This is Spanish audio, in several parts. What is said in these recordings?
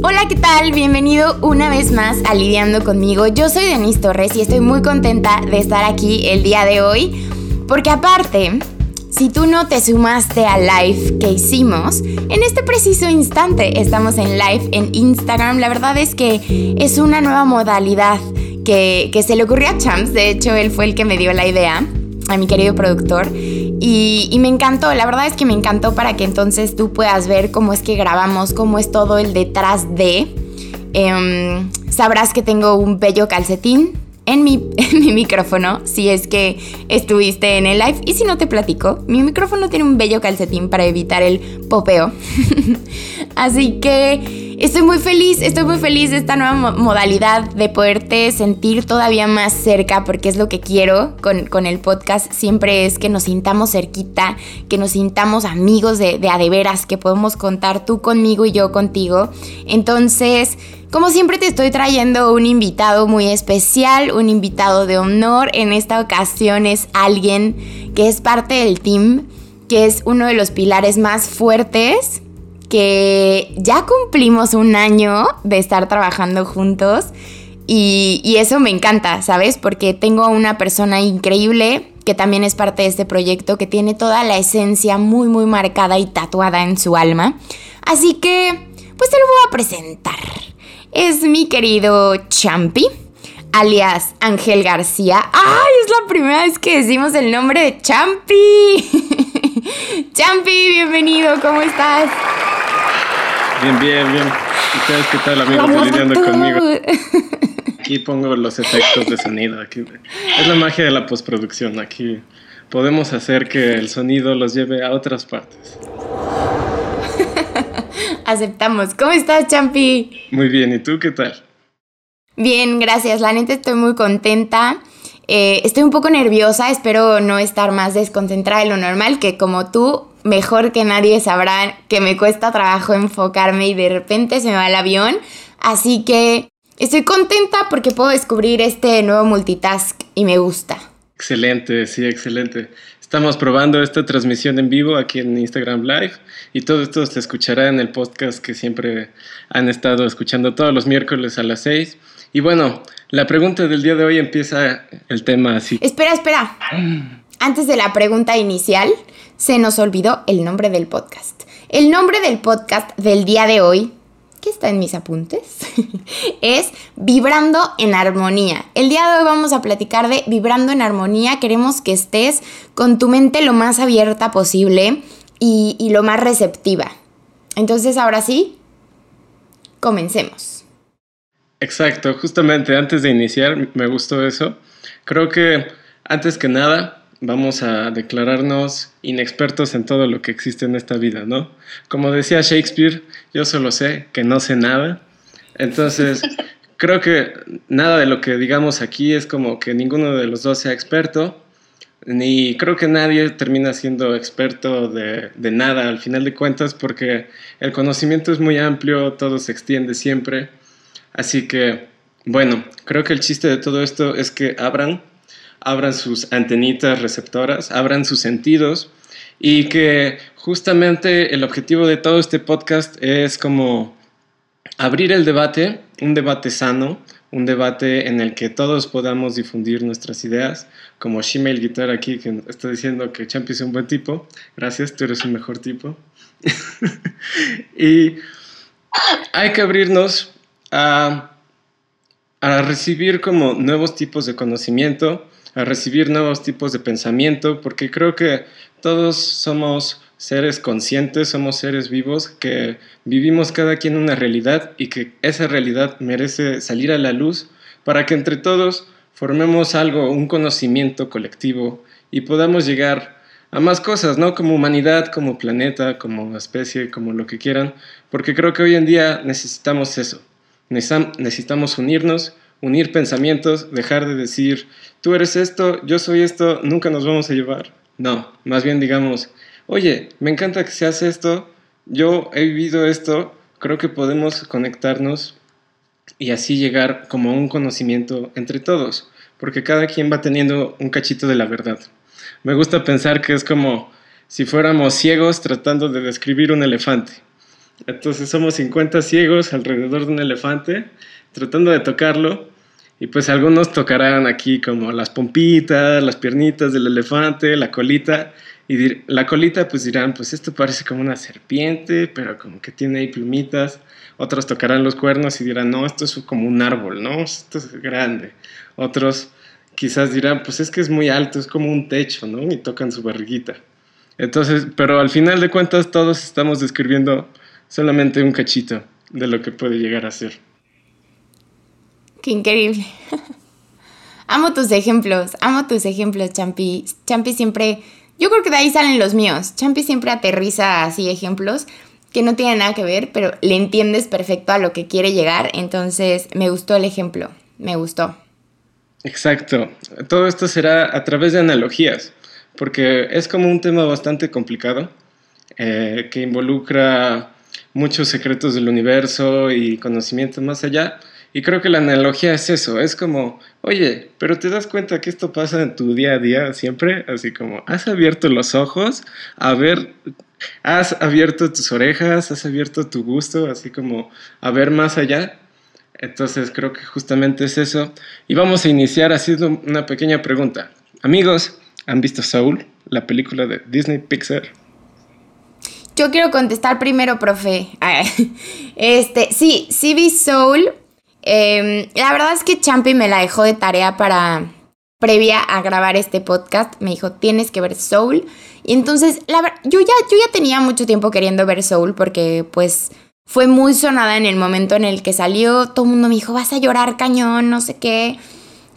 Hola, ¿qué tal? Bienvenido una vez más a Lidiando conmigo. Yo soy Denise Torres y estoy muy contenta de estar aquí el día de hoy, porque aparte, si tú no te sumaste al live que hicimos, en este preciso instante estamos en live en Instagram. La verdad es que es una nueva modalidad que, que se le ocurrió a Champs. De hecho, él fue el que me dio la idea, a mi querido productor. Y, me encantó, la verdad es que me encantó para que entonces tú puedas ver cómo es que grabamos, cómo es todo el detrás de. Em, sabrás que tengo un bello calcetín en mi, en mi micrófono si es que estuviste en el live. Y si no te platico, mi micrófono tiene un bello calcetín para evitar el popeo. Así que Estoy muy feliz, estoy muy feliz de esta nueva modalidad de poderte sentir todavía más cerca porque es lo que quiero con, el podcast. Siempre es que nos sintamos cerquita, que nos sintamos amigos de, de a de veras, que podemos contar tú conmigo y yo contigo. Entonces, como siempre te estoy trayendo un invitado muy especial, un invitado de honor. En esta ocasión es alguien que es parte del team, que es uno de los pilares más fuertes que ya cumplimos un año de estar trabajando juntos y, eso me encanta, ¿sabes? Porque tengo a una persona increíble que también es parte de este proyecto, que tiene toda la esencia muy, muy marcada y tatuada en su alma. Así que, pues te lo voy a presentar. Es mi querido Champi, alias Ángel García. ¡Ay! Es la primera vez que decimos el nombre de Champi. Champi, bienvenido, ¿cómo estás? Bien, bien, bien. ¿Ustedes qué tal, amigos? Lidiando conmigo. Aquí pongo los efectos de sonido. Aquí. Es la magia de la postproducción. Aquí podemos hacer que el sonido los lleve a otras partes. Aceptamos. ¿Cómo estás, Champi? Muy bien. ¿Y tú qué tal? Bien, gracias. La neta estoy muy contenta. Eh, estoy un poco nerviosa, espero no estar más desconcentrada de lo normal, que como tú mejor que nadie sabrán que me cuesta trabajo enfocarme y de repente se me va el avión. Así que estoy contenta porque puedo descubrir este nuevo multitask y me gusta. Excelente, sí, excelente. Estamos probando esta transmisión en vivo aquí en Instagram Live y todo esto se escuchará en el podcast que siempre han estado escuchando todos los miércoles a las 6. Y bueno, la pregunta del día de hoy empieza el tema así. Espera, espera. Antes de la pregunta inicial, se nos olvidó el nombre del podcast. El nombre del podcast del día de hoy, que está en mis apuntes, es Vibrando en Armonía. El día de hoy vamos a platicar de Vibrando en Armonía. Queremos que estés con tu mente lo más abierta posible y, y lo más receptiva. Entonces, ahora sí, comencemos. Exacto, justamente antes de iniciar, me gustó eso. Creo que antes que nada, vamos a declararnos inexpertos en todo lo que existe en esta vida, ¿no? Como decía Shakespeare, yo solo sé que no sé nada. Entonces, creo que nada de lo que digamos aquí es como que ninguno de los dos sea experto, ni creo que nadie termina siendo experto de, de nada al final de cuentas, porque el conocimiento es muy amplio, todo se extiende siempre. Así que, bueno, creo que el chiste de todo esto es que abran abran sus antenitas receptoras, abran sus sentidos y que justamente el objetivo de todo este podcast es como abrir el debate, un debate sano, un debate en el que todos podamos difundir nuestras ideas, como Shimel Guitar aquí que está diciendo que Champi es un buen tipo, gracias, tú eres un mejor tipo. y hay que abrirnos a, a recibir como nuevos tipos de conocimiento, a recibir nuevos tipos de pensamiento, porque creo que todos somos seres conscientes, somos seres vivos que vivimos cada quien una realidad y que esa realidad merece salir a la luz para que entre todos formemos algo, un conocimiento colectivo y podamos llegar a más cosas, ¿no? Como humanidad, como planeta, como especie, como lo que quieran, porque creo que hoy en día necesitamos eso. Necesitamos unirnos, unir pensamientos, dejar de decir, tú eres esto, yo soy esto, nunca nos vamos a llevar. No, más bien digamos, oye, me encanta que se hace esto, yo he vivido esto, creo que podemos conectarnos y así llegar como a un conocimiento entre todos, porque cada quien va teniendo un cachito de la verdad. Me gusta pensar que es como si fuéramos ciegos tratando de describir un elefante. Entonces somos 50 ciegos alrededor de un elefante tratando de tocarlo y pues algunos tocarán aquí como las pompitas, las piernitas del elefante, la colita y la colita pues dirán pues esto parece como una serpiente pero como que tiene ahí plumitas. Otros tocarán los cuernos y dirán no, esto es como un árbol, ¿no? Esto es grande. Otros quizás dirán pues es que es muy alto, es como un techo, ¿no? Y tocan su barriguita. Entonces, pero al final de cuentas todos estamos describiendo solamente un cachito de lo que puede llegar a ser. Qué increíble. amo tus ejemplos, amo tus ejemplos, Champi. Champi siempre, yo creo que de ahí salen los míos. Champi siempre aterriza así ejemplos que no tienen nada que ver, pero le entiendes perfecto a lo que quiere llegar. Entonces, me gustó el ejemplo, me gustó. Exacto. Todo esto será a través de analogías, porque es como un tema bastante complicado eh, que involucra muchos secretos del universo y conocimiento más allá. Y creo que la analogía es eso, es como, oye, pero te das cuenta que esto pasa en tu día a día siempre, así como, has abierto los ojos a ver, has abierto tus orejas, has abierto tu gusto, así como a ver más allá. Entonces creo que justamente es eso. Y vamos a iniciar haciendo una pequeña pregunta. Amigos, ¿han visto Soul, la película de Disney Pixar? Yo quiero contestar primero, profe. Este, sí, vi Soul. Em, la verdad es que Champi me la dejó de tarea para previa a grabar este podcast. Me dijo, tienes que ver Soul. Y entonces, yo ya, yo ya tenía mucho tiempo queriendo ver Soul porque pues fue muy sonada en el momento en el que salió. Todo el mundo me dijo, vas a llorar cañón, no sé qué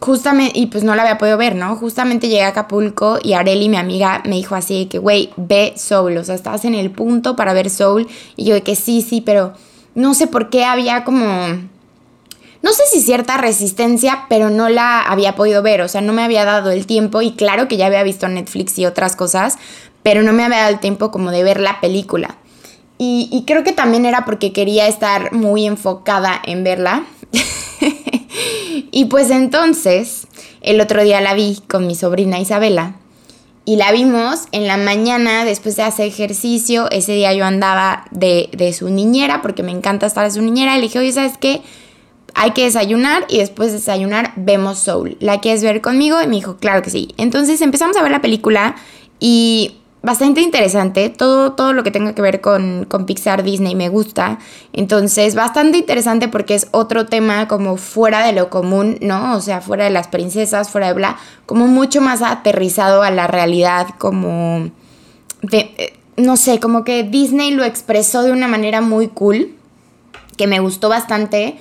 justamente, y pues no la había podido ver, ¿no? Justamente llegué a Acapulco y Areli, mi amiga, me dijo así que, güey, ve Soul, o sea, estabas en el punto para ver Soul. Y yo de que sí, sí, pero no sé por qué había como... No sé si cierta resistencia, pero no la había podido ver, o sea, no me había dado el tiempo y claro que ya había visto Netflix y otras cosas, pero no me había dado el tiempo como de ver la película. Y, y creo que también era porque quería estar muy enfocada en verla. y pues entonces, el otro día la vi con mi sobrina Isabela y la vimos en la mañana después de hacer ejercicio. Ese día yo andaba de, de su niñera porque me encanta estar de su niñera. Y le dije, oye, ¿sabes qué? Hay que desayunar y después de desayunar vemos Soul. ¿La quieres ver conmigo? Y me dijo, claro que sí. Entonces empezamos a ver la película y bastante interesante. Todo, todo lo que tenga que ver con, con, Pixar, Disney me gusta. Entonces, bastante interesante porque es otro tema como fuera de lo común, ¿no? O sea, fuera de las princesas, fuera de bla, como mucho más aterrizado a la realidad, como... De, eh, no sé, como que Disney lo expresó de una manera muy cool, que me gustó bastante.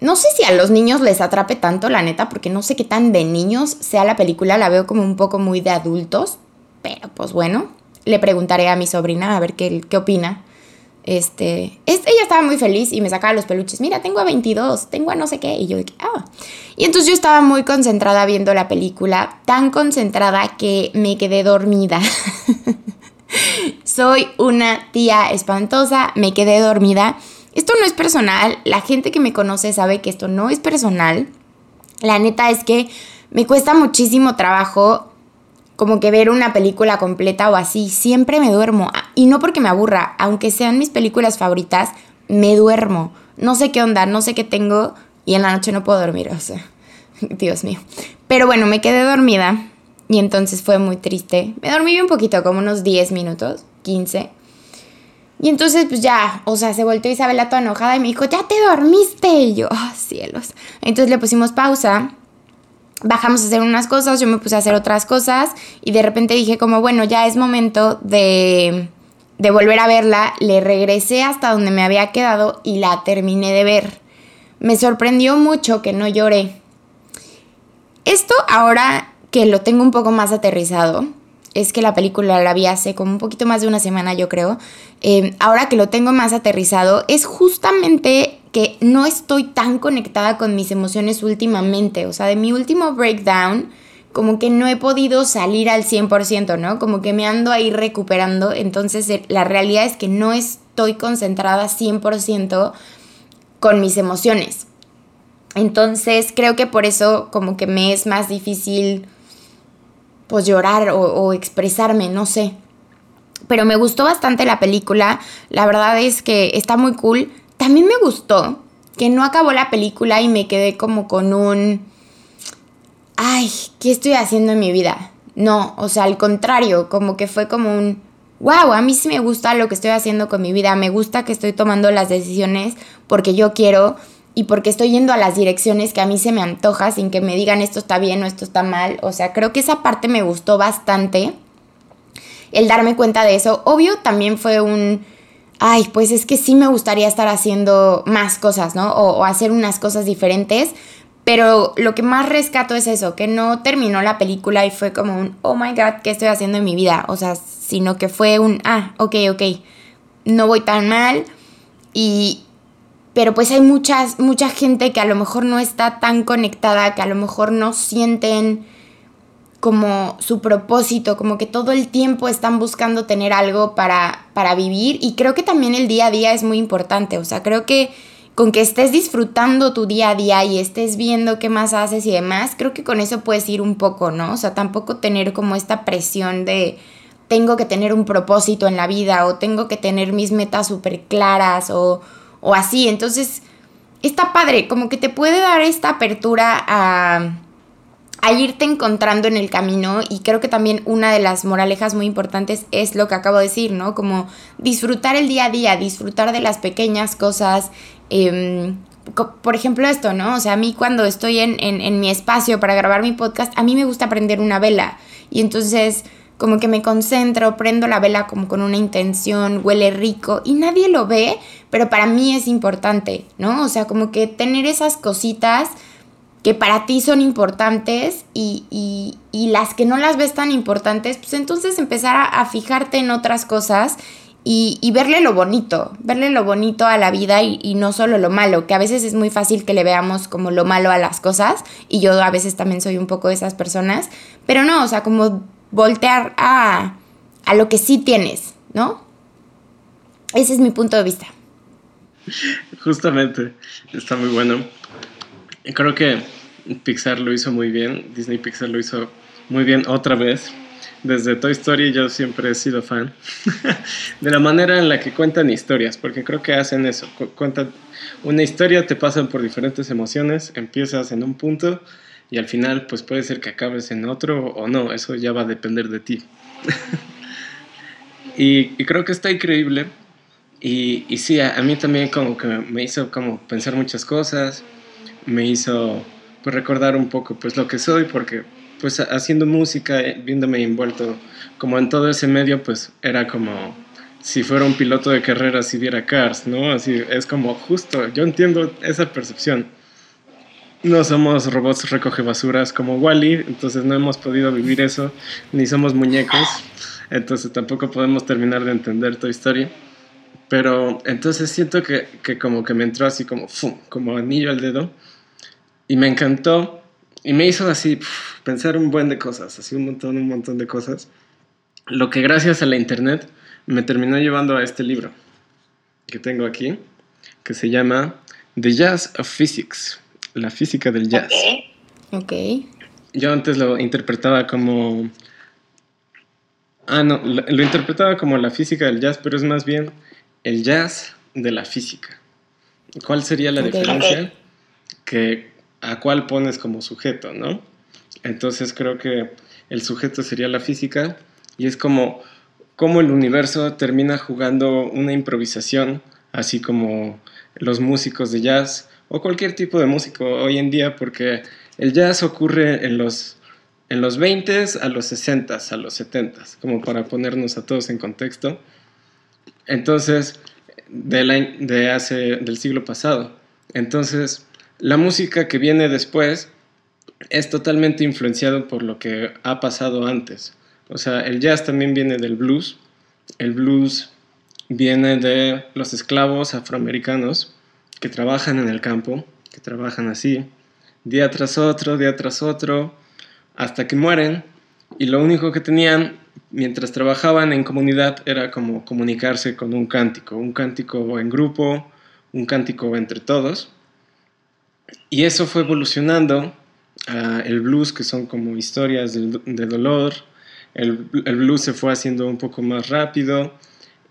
No sé si a los niños les atrape tanto, la neta, porque no sé qué tan de niños sea la película, la veo como un poco muy de adultos, pero pues bueno, le preguntaré a mi sobrina a ver qué, qué opina. Este, ella estaba muy feliz y me sacaba los peluches. Mira, tengo a 22, tengo a no sé qué. Y yo dije, ah. Y entonces yo estaba muy concentrada viendo la película, tan concentrada que me quedé dormida. Soy una tía espantosa, me quedé dormida. Esto no es personal, la gente que me conoce sabe que esto no es personal. La neta es que me cuesta muchísimo trabajo como que ver una película completa o así, siempre me duermo. Y no porque me aburra, aunque sean mis películas favoritas, me duermo. No sé qué onda, no sé qué tengo y en la noche no puedo dormir, o sea, Dios mío. Pero bueno, me quedé dormida y entonces fue muy triste. Me dormí un poquito, como unos 10 minutos, 15. Y entonces, pues ya, o sea, se volteó Isabela toda enojada y me dijo, ya te dormiste. Y yo, oh, cielos. Entonces le pusimos pausa bajamos a hacer unas cosas, yo me puse a hacer otras cosas y de repente dije como, bueno, ya es momento de, de volver a verla. Le regresé hasta donde me había quedado y la terminé de ver. Me sorprendió mucho que no lloré. Esto ahora que lo tengo un poco más aterrizado, es que la película la vi hace como un poquito más de una semana, yo creo. Eh, ahora que lo tengo más aterrizado, es justamente que no estoy tan conectada con mis emociones últimamente. O sea, de mi último breakdown, como que no he podido salir al 100%, ¿no? Como que me ando ahí recuperando. Entonces, eh, la realidad es que no estoy concentrada 100% con mis emociones. Entonces, creo que por eso como que me es más difícil, pues, llorar o, o expresarme, no sé. Pero me gustó bastante la película, la verdad es que está muy cool. También me gustó que no acabó la película y me quedé como con un... Ay, ¿qué estoy haciendo en mi vida? No, o sea, al contrario, como que fue como un... Wow, a mí sí me gusta lo que estoy haciendo con mi vida, me gusta que estoy tomando las decisiones porque yo quiero y porque estoy yendo a las direcciones que a mí se me antoja sin que me digan esto está bien o esto está mal. O sea, creo que esa parte me gustó bastante. El darme cuenta de eso. Obvio, también fue un... Ay, pues es que sí me gustaría estar haciendo más cosas, ¿no? O, hacer unas cosas diferentes. Pero lo que más rescato es eso, que no terminó la película y fue como un, oh my god, ¿qué estoy haciendo en mi vida? O sea, sino que fue un, ah, ok, ok, no voy tan mal. Y, pero pues hay muchas, mucha gente que a lo mejor no está tan conectada, que a lo mejor no sienten como su propósito, como que todo el tiempo están buscando tener algo para, para vivir y creo que también el día a día es muy importante, o sea, creo que con que estés disfrutando tu día a día y estés viendo qué más haces y demás, creo que con eso puedes ir un poco, ¿no? O sea, tampoco tener como esta presión de tengo que tener un propósito en la vida o tengo que tener mis metas súper claras o o así. Entonces, está padre, como que te puede dar esta apertura a, a irte encontrando en el camino y creo que también una de las moralejas muy importantes es lo que acabo de decir, ¿no? Como disfrutar el día a día, disfrutar de las pequeñas cosas. Em, por ejemplo, esto, ¿no? O sea, a mí cuando estoy en, en, mi espacio para grabar mi podcast, a mí me gusta prender una vela. Y entonces como que me concentro, prendo la vela como con una intención, huele rico y nadie lo ve, pero para mí es importante, ¿no? O sea, como que tener esas cositas que para ti son importantes y, las que no las ves tan importantes, pues entonces empezar a, fijarte en otras cosas y, verle lo bonito, verle lo bonito a la vida y, y, no solo lo malo, que a veces es muy fácil que le veamos como lo malo a las cosas y yo a veces también soy un poco de esas personas, pero no, o sea, como voltear a, a lo que sí tienes, ¿no? Ese es mi punto de vista. Justamente, está muy bueno. Creo que Pixar lo hizo muy bien, Disney Pixar lo hizo muy bien otra vez. Desde Toy Story yo siempre he sido fan de la manera en la que cuentan historias, porque creo que hacen eso, cuentan una historia, te pasan por diferentes emociones, empiezas en un punto y al final pues puede ser que acabes en otro o no, eso ya va a depender de ti. y, creo que está increíble y, y sí, a, mí también como que me hizo como pensar muchas cosas, me hizo pues recordar un poco pues lo que soy porque pues haciendo música, eh, viéndome envuelto como en todo ese medio pues era como si fuera un piloto de carreras y viera Cars, ¿no? Así es como justo, yo entiendo esa percepción no somos robots recoge basuras como Wally, entonces no hemos podido vivir eso, ni somos muñecos, entonces tampoco podemos terminar de entender tu historia. Pero entonces siento que, que como que me entró así como, como anillo al dedo y me encantó y me hizo así pensar un buen de cosas, así un montón, un montón de cosas. Lo que gracias a la internet me terminó llevando a este libro que tengo aquí, que se llama The Jazz of Physics la física del jazz. Ok. Yo antes lo interpretaba como... Ah, no, lo, interpretaba como la física del jazz, pero es más bien el jazz de la física. ¿Cuál sería la diferencia? Que a cuál pones como sujeto, ¿no? Entonces creo que el sujeto sería la física y es como cómo el universo termina jugando una improvisación, así como los músicos de jazz o cualquier tipo de músico hoy en día, porque el jazz ocurre en los, en los 20 a los 60 a los 70 como para ponernos a todos en contexto. Entonces, de, la, de hace, del siglo pasado. Entonces, la música que viene después es totalmente influenciado por lo que ha pasado antes. O sea, el jazz también viene del blues. El blues viene de los esclavos afroamericanos que trabajan en el campo, que trabajan así, día tras otro, día tras otro, hasta que mueren, y lo único que tenían mientras trabajaban en comunidad era como comunicarse con un cántico, un cántico en grupo, un cántico entre todos. Y eso fue evolucionando a el blues, que son como historias de, dolor, el, el blues se fue haciendo un poco más rápido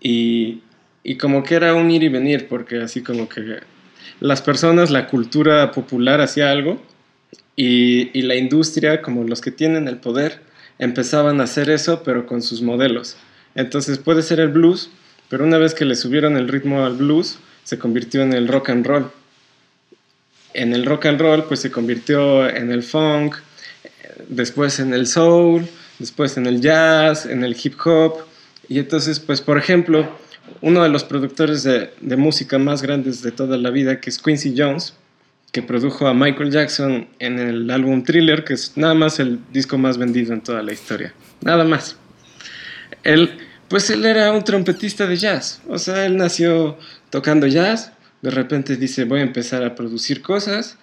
y, y como que era un ir y venir, porque así como que las personas, la cultura popular hacía algo y, la industria, como los que tienen el poder, empezaban a hacer eso, pero con sus modelos. Entonces puede ser el blues, pero una vez que le subieron el ritmo al blues, se convirtió en el rock and roll. En el rock and roll, pues se convirtió en el funk, después en el soul, después en el jazz, en el hip hop. Y entonces, pues por ejemplo, uno de los productores de, música más grandes de toda la vida, que es Quincy Jones, que produjo a Michael Jackson en el álbum Thriller, que es nada más el disco más vendido en toda la historia. Nada más. Él, pues él era un trompetista de jazz. O sea, él nació tocando jazz, de repente dice voy a empezar a producir cosas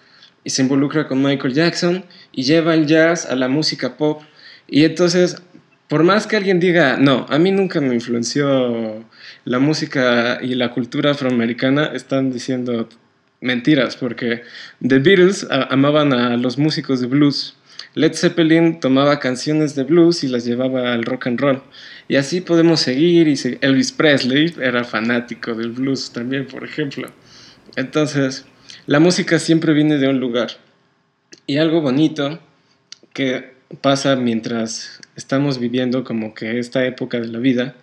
y se involucra con Michael Jackson y lleva el jazz a la música pop. Y entonces, por más que alguien diga, no, a mí nunca me influenció la música y la cultura afroamericana, están diciendo mentiras, porque The Beatles amaban a los músicos de blues. Led Zeppelin tomaba canciones de blues y las llevaba al rock and roll. Y así podemos seguir. Y Elvis Presley era fanático del blues también, por ejemplo. Entonces, la música siempre viene de un lugar. Y algo bonito que pasa mientras estamos viviendo como que esta época de la vida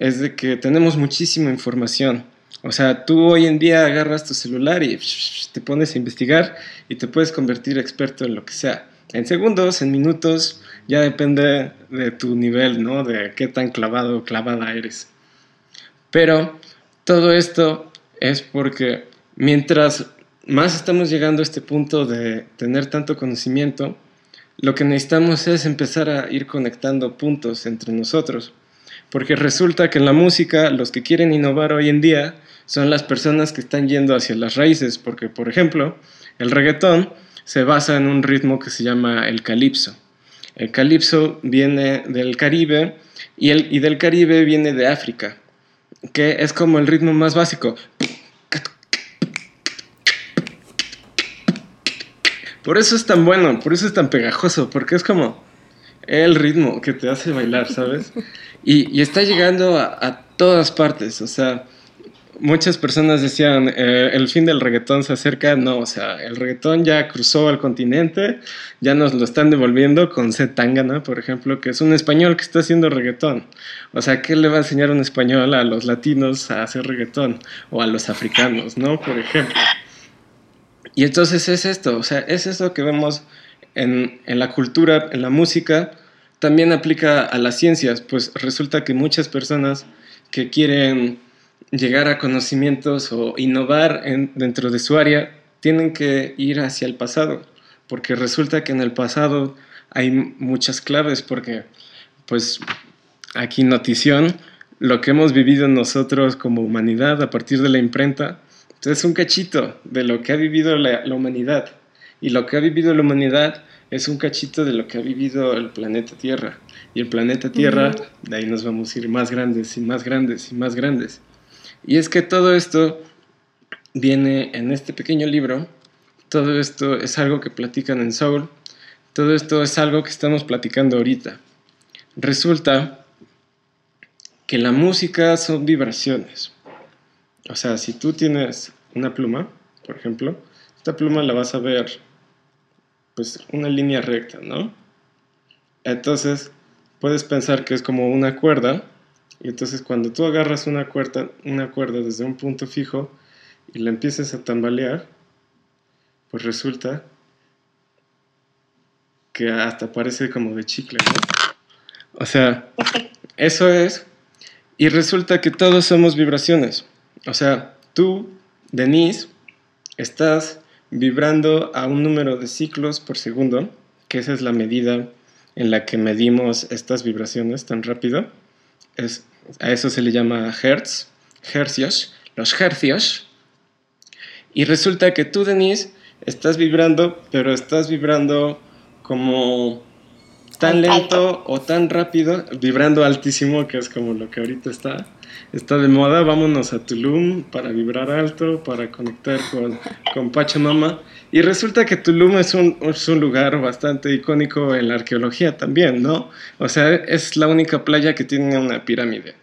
es de que tenemos muchísima información. O sea, tú hoy en día agarras tu celular y te pones a investigar y te puedes convertir experto en lo que sea. En segundos, en minutos, ya depende de tu nivel, ¿no? De qué tan clavado o clavada eres. Pero todo esto es porque mientras más estamos llegando a este punto de tener tanto conocimiento, lo que necesitamos es empezar a ir conectando puntos entre nosotros. Porque resulta que en la música los que quieren innovar hoy en día son las personas que están yendo hacia las raíces, porque por ejemplo, el reggaetón se basa en un ritmo que se llama el calipso. El calipso viene del Caribe y, el, y del Caribe viene de África, que es como el ritmo más básico. Por eso es tan bueno, por eso es tan pegajoso, porque es como el ritmo que te hace bailar, ¿sabes? Y, y está llegando a, a, todas partes, o sea, muchas personas decían, eh, el fin del reggaetón se acerca, no, o sea, el reggaetón ya cruzó al continente, ya nos lo están devolviendo con Zetangana, por ejemplo, que es un español que está haciendo reggaetón. O sea, ¿qué le va a enseñar un español a los latinos a hacer reggaetón? O a los africanos, ¿no? Por ejemplo. Y entonces es esto, o sea, es esto que vemos en, en la cultura, en la música, también aplica a las ciencias, pues resulta que muchas personas que quieren llegar a conocimientos o innovar en, dentro de su área, tienen que ir hacia el pasado, porque resulta que en el pasado hay muchas claves, porque pues aquí notición, lo que hemos vivido nosotros como humanidad a partir de la imprenta, pues, es un cachito de lo que ha vivido la, la humanidad. Y lo que ha vivido la humanidad es un cachito de lo que ha vivido el planeta Tierra. Y el planeta Tierra, de ahí nos vamos a ir más grandes y más grandes y más grandes. Y es que todo esto viene en este pequeño libro, todo esto es algo que platican en Soul, todo esto es algo que estamos platicando ahorita. Resulta que la música son vibraciones. O sea, si tú tienes una pluma, por ejemplo, esta pluma la vas a ver pues una línea recta, ¿no? Entonces, puedes pensar que es como una cuerda y entonces cuando tú agarras una cuerda, una cuerda desde un punto fijo y la empiezas a tambalear, pues resulta que hasta parece como de chicle, ¿no? O sea, eso es. Y resulta que todos somos vibraciones. O sea, tú, Denise, estás vibrando a un número de ciclos por segundo, que esa es la medida en la que medimos estas vibraciones tan rápido. Es a eso se le llama hertz, hercios, los hercios. Y resulta que tú, Denise, estás vibrando, pero estás vibrando como tan lento o tan rápido, vibrando altísimo, que es como lo que ahorita está, está de moda, vámonos a Tulum para vibrar alto, para conectar con, con Pachamama. Y resulta que Tulum es un, es un lugar bastante icónico en la arqueología también, ¿no? O sea, es la única playa que tiene una pirámide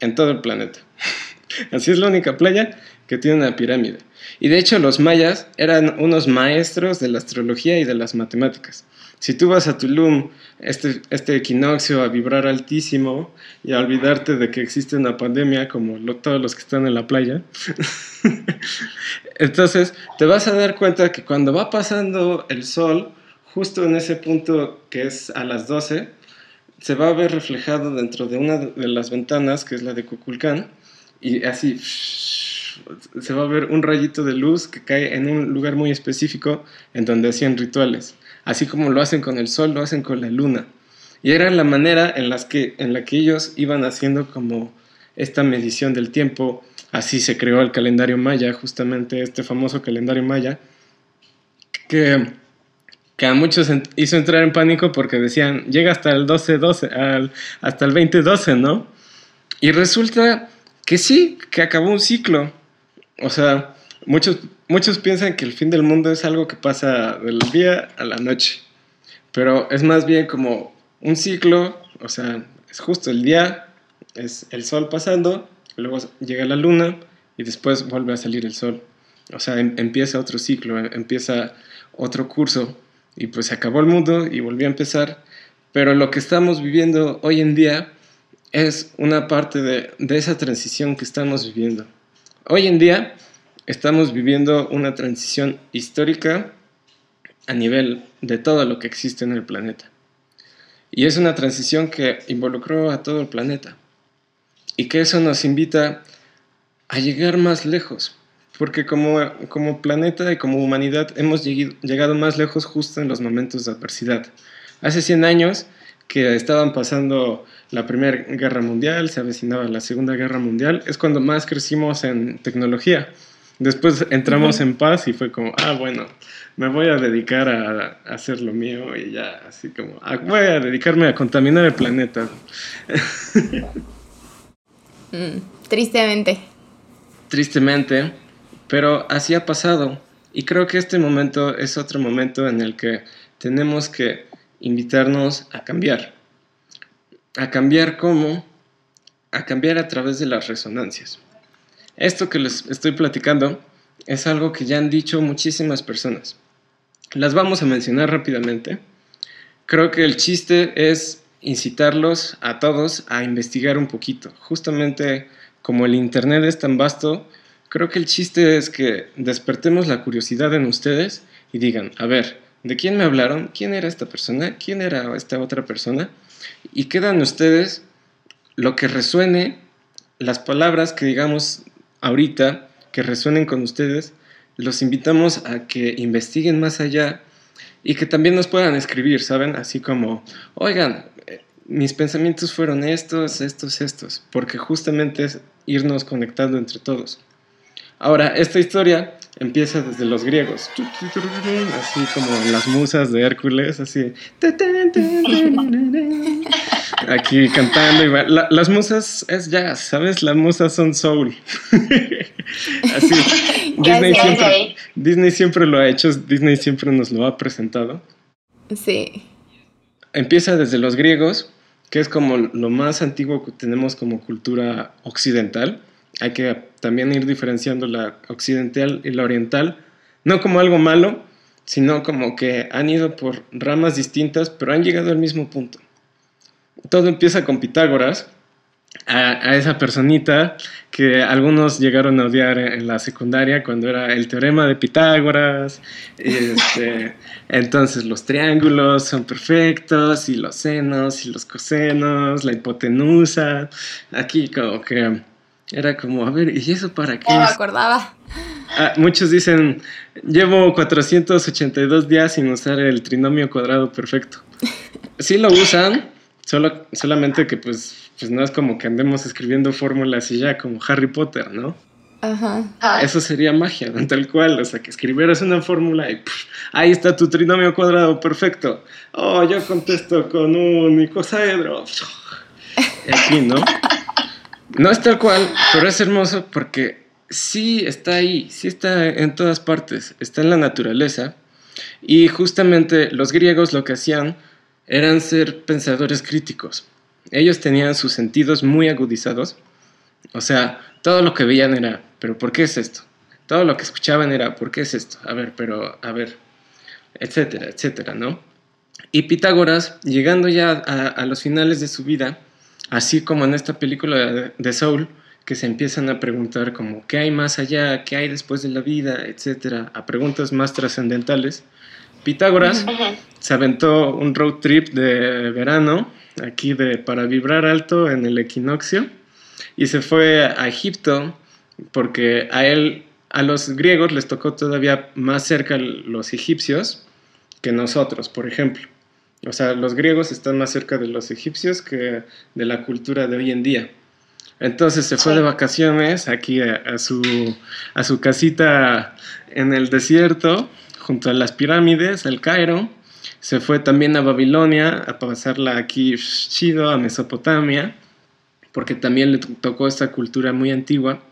en todo el planeta. Así es la única playa que tiene una pirámide. Y de hecho los mayas eran unos maestros de la astrología y de las matemáticas. Si tú vas a Tulum este, este equinoccio a vibrar altísimo y a olvidarte de que existe una pandemia como todos los que están en la playa, entonces te vas a dar cuenta que cuando va pasando el sol, justo en ese punto que es a las 12, se va a ver reflejado dentro de una de las ventanas, que es la de Cuculcán, y así se va a ver un rayito de luz que cae en un lugar muy específico en donde hacían rituales. Así como lo hacen con el sol, lo hacen con la luna. Y era la manera en, las que, en la que ellos iban haciendo como esta medición del tiempo. Así se creó el calendario maya, justamente este famoso calendario maya, que, que a muchos hizo entrar en pánico porque decían, llega hasta el 12-12, hasta el 20-12, ¿no? Y resulta que sí, que acabó un ciclo. O sea, muchos, muchos piensan que el fin del mundo es algo que pasa del día a la noche, pero es más bien como un ciclo, o sea, es justo el día, es el sol pasando, luego llega la luna y después vuelve a salir el sol. O sea, em, empieza otro ciclo, em, empieza otro curso y pues se acabó el mundo y volvió a empezar. Pero lo que estamos viviendo hoy en día es una parte de, de esa transición que estamos viviendo. Hoy en día estamos viviendo una transición histórica a nivel de todo lo que existe en el planeta. Y es una transición que involucró a todo el planeta. Y que eso nos invita a llegar más lejos. Porque como, como planeta y como humanidad hemos llegado más lejos justo en los momentos de adversidad. Hace 100 años que estaban pasando la Primera Guerra Mundial, se avecinaba la Segunda Guerra Mundial, es cuando más crecimos en tecnología. Después entramos en paz y fue como, ah, bueno, me voy a dedicar a, hacer lo mío y ya, así como, ah, voy a dedicarme a contaminar el planeta. Mm, tristemente. Tristemente, pero así ha pasado. Y creo que este momento es otro momento en el que tenemos que invitarnos a cambiar. ¿A cambiar cómo? A cambiar a través de las resonancias. Esto que les estoy platicando es algo que ya han dicho muchísimas personas. Las vamos a mencionar rápidamente. Creo que el chiste es incitarlos a todos a investigar un poquito. Justamente como el Internet es tan vasto, creo que el chiste es que despertemos la curiosidad en ustedes y digan, a ver, ¿de quién me hablaron? ¿Quién era esta persona? ¿Quién era esta otra persona? Y quedan ustedes lo que resuene, las palabras que digamos ahorita que resuenen con ustedes, los invitamos a que investiguen más allá y que también nos puedan escribir, ¿saben? Así como, oigan, eh, mis pensamientos fueron estos, estos, estos, porque justamente es irnos conectando entre todos. Ahora, esta historia empieza desde los griegos, así como las musas de Hércules, así. Aquí cantando. Y las musas es jazz, ¿sabes? Las musas son soul. así. Disney, siempre, Disney siempre lo ha hecho, Disney siempre nos lo ha presentado. Sí. Empieza desde los griegos, que es como lo más antiguo que tenemos como cultura occidental hay que también ir diferenciando la occidental y la oriental, no como algo malo, sino como que han ido por ramas distintas, pero han llegado al mismo punto. Todo empieza con Pitágoras, a, esa personita que algunos llegaron a odiar en la secundaria cuando era el teorema de Pitágoras. Este, entonces los triángulos son perfectos y los senos y los cosenos, la hipotenusa. Aquí como que era como, a ver, ¿y eso para qué? No me acordaba. Ah, muchos dicen, llevo 482 días sin usar el trinomio cuadrado perfecto. Sí lo usan, solo, solamente que pues, pues no es como que andemos escribiendo fórmulas y ya, como Harry Potter, ¿no? Ajá. Eso sería magia, tal cual. O sea, que escribieras una fórmula y ahí está tu trinomio cuadrado perfecto. Oh, yo contesto con un icosaedro. Aquí, ¿no? No es tal cual, pero es hermoso porque sí está ahí, sí está en todas partes, está en la naturaleza. Y justamente los griegos lo que hacían eran ser pensadores críticos. Ellos tenían sus sentidos muy agudizados. O sea, todo lo que veían era, pero ¿por qué es esto? Todo lo que escuchaban era, ¿por qué es esto? A ver, pero, a ver, etcétera, etcétera, ¿no? Y Pitágoras, llegando ya a, los finales de su vida, así como en esta película de, Soul, que se empiezan a preguntar como qué hay más allá, qué hay después de la vida, etcétera, a preguntas más trascendentales. Pitágoras se aventó un road trip de verano aquí de para vibrar alto en el equinoccio y se fue a Egipto porque a él a los griegos les tocó todavía más cerca los egipcios que nosotros, por ejemplo. O sea, los griegos están más cerca de los egipcios que de la cultura de hoy en día. Entonces se fue de vacaciones aquí a, su, a su casita en el desierto, junto a las pirámides, al Cairo. Se fue también a Babilonia a pasarla aquí chido, a Mesopotamia, porque también le tocó esta cultura muy antigua.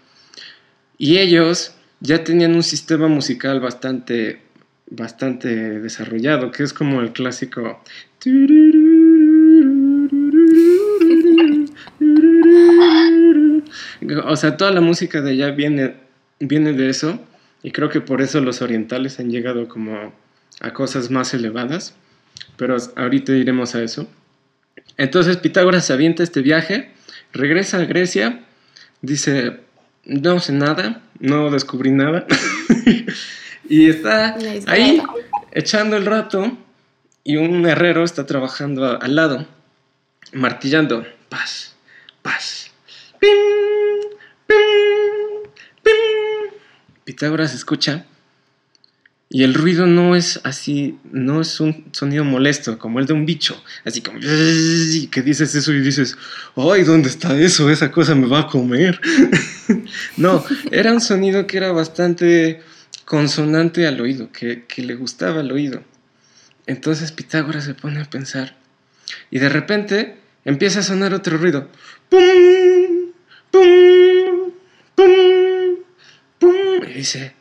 Y ellos ya tenían un sistema musical bastante, bastante desarrollado, que es como el clásico... O sea, toda la música de allá viene, viene de eso y creo que por eso los orientales han llegado como a cosas más elevadas, pero ahorita iremos a eso. Entonces Pitágoras se avienta este viaje, regresa a Grecia, dice, no sé nada, no descubrí nada, y está ahí echando el rato y un herrero está trabajando al lado, martillando, paz, paz, Pitágoras escucha y el ruido no es así, no es un sonido molesto como el de un bicho, así como que dices eso y dices, ay, ¿dónde está eso? Esa cosa me va a comer. no, era un sonido que era bastante consonante al oído, que, que le gustaba al oído. Entonces Pitágoras se pone a pensar y de repente empieza a sonar otro ruido. ¡Pum! ¡Pum! ¡Pum! ¡Pum! Y dice,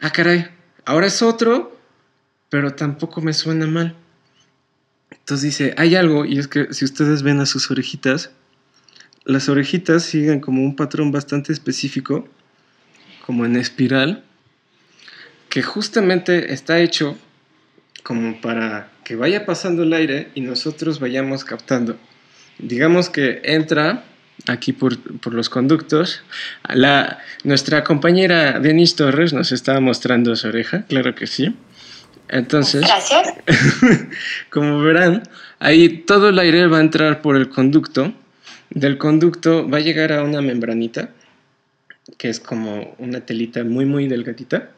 ah, caray, ahora es otro, pero tampoco me suena mal. Entonces dice, hay algo, y es que si ustedes ven a sus orejitas, las orejitas siguen como un patrón bastante específico, como en espiral, que justamente está hecho como para que vaya pasando el aire y nosotros vayamos captando. Digamos que entra aquí por, los conductos. La, nuestra compañera Denise Torres nos estaba mostrando su oreja, claro que sí. Entonces, Gracias. como verán, ahí todo el aire va a entrar por el conducto. Del conducto va a llegar a una membranita, que es como una telita muy, muy delgadita,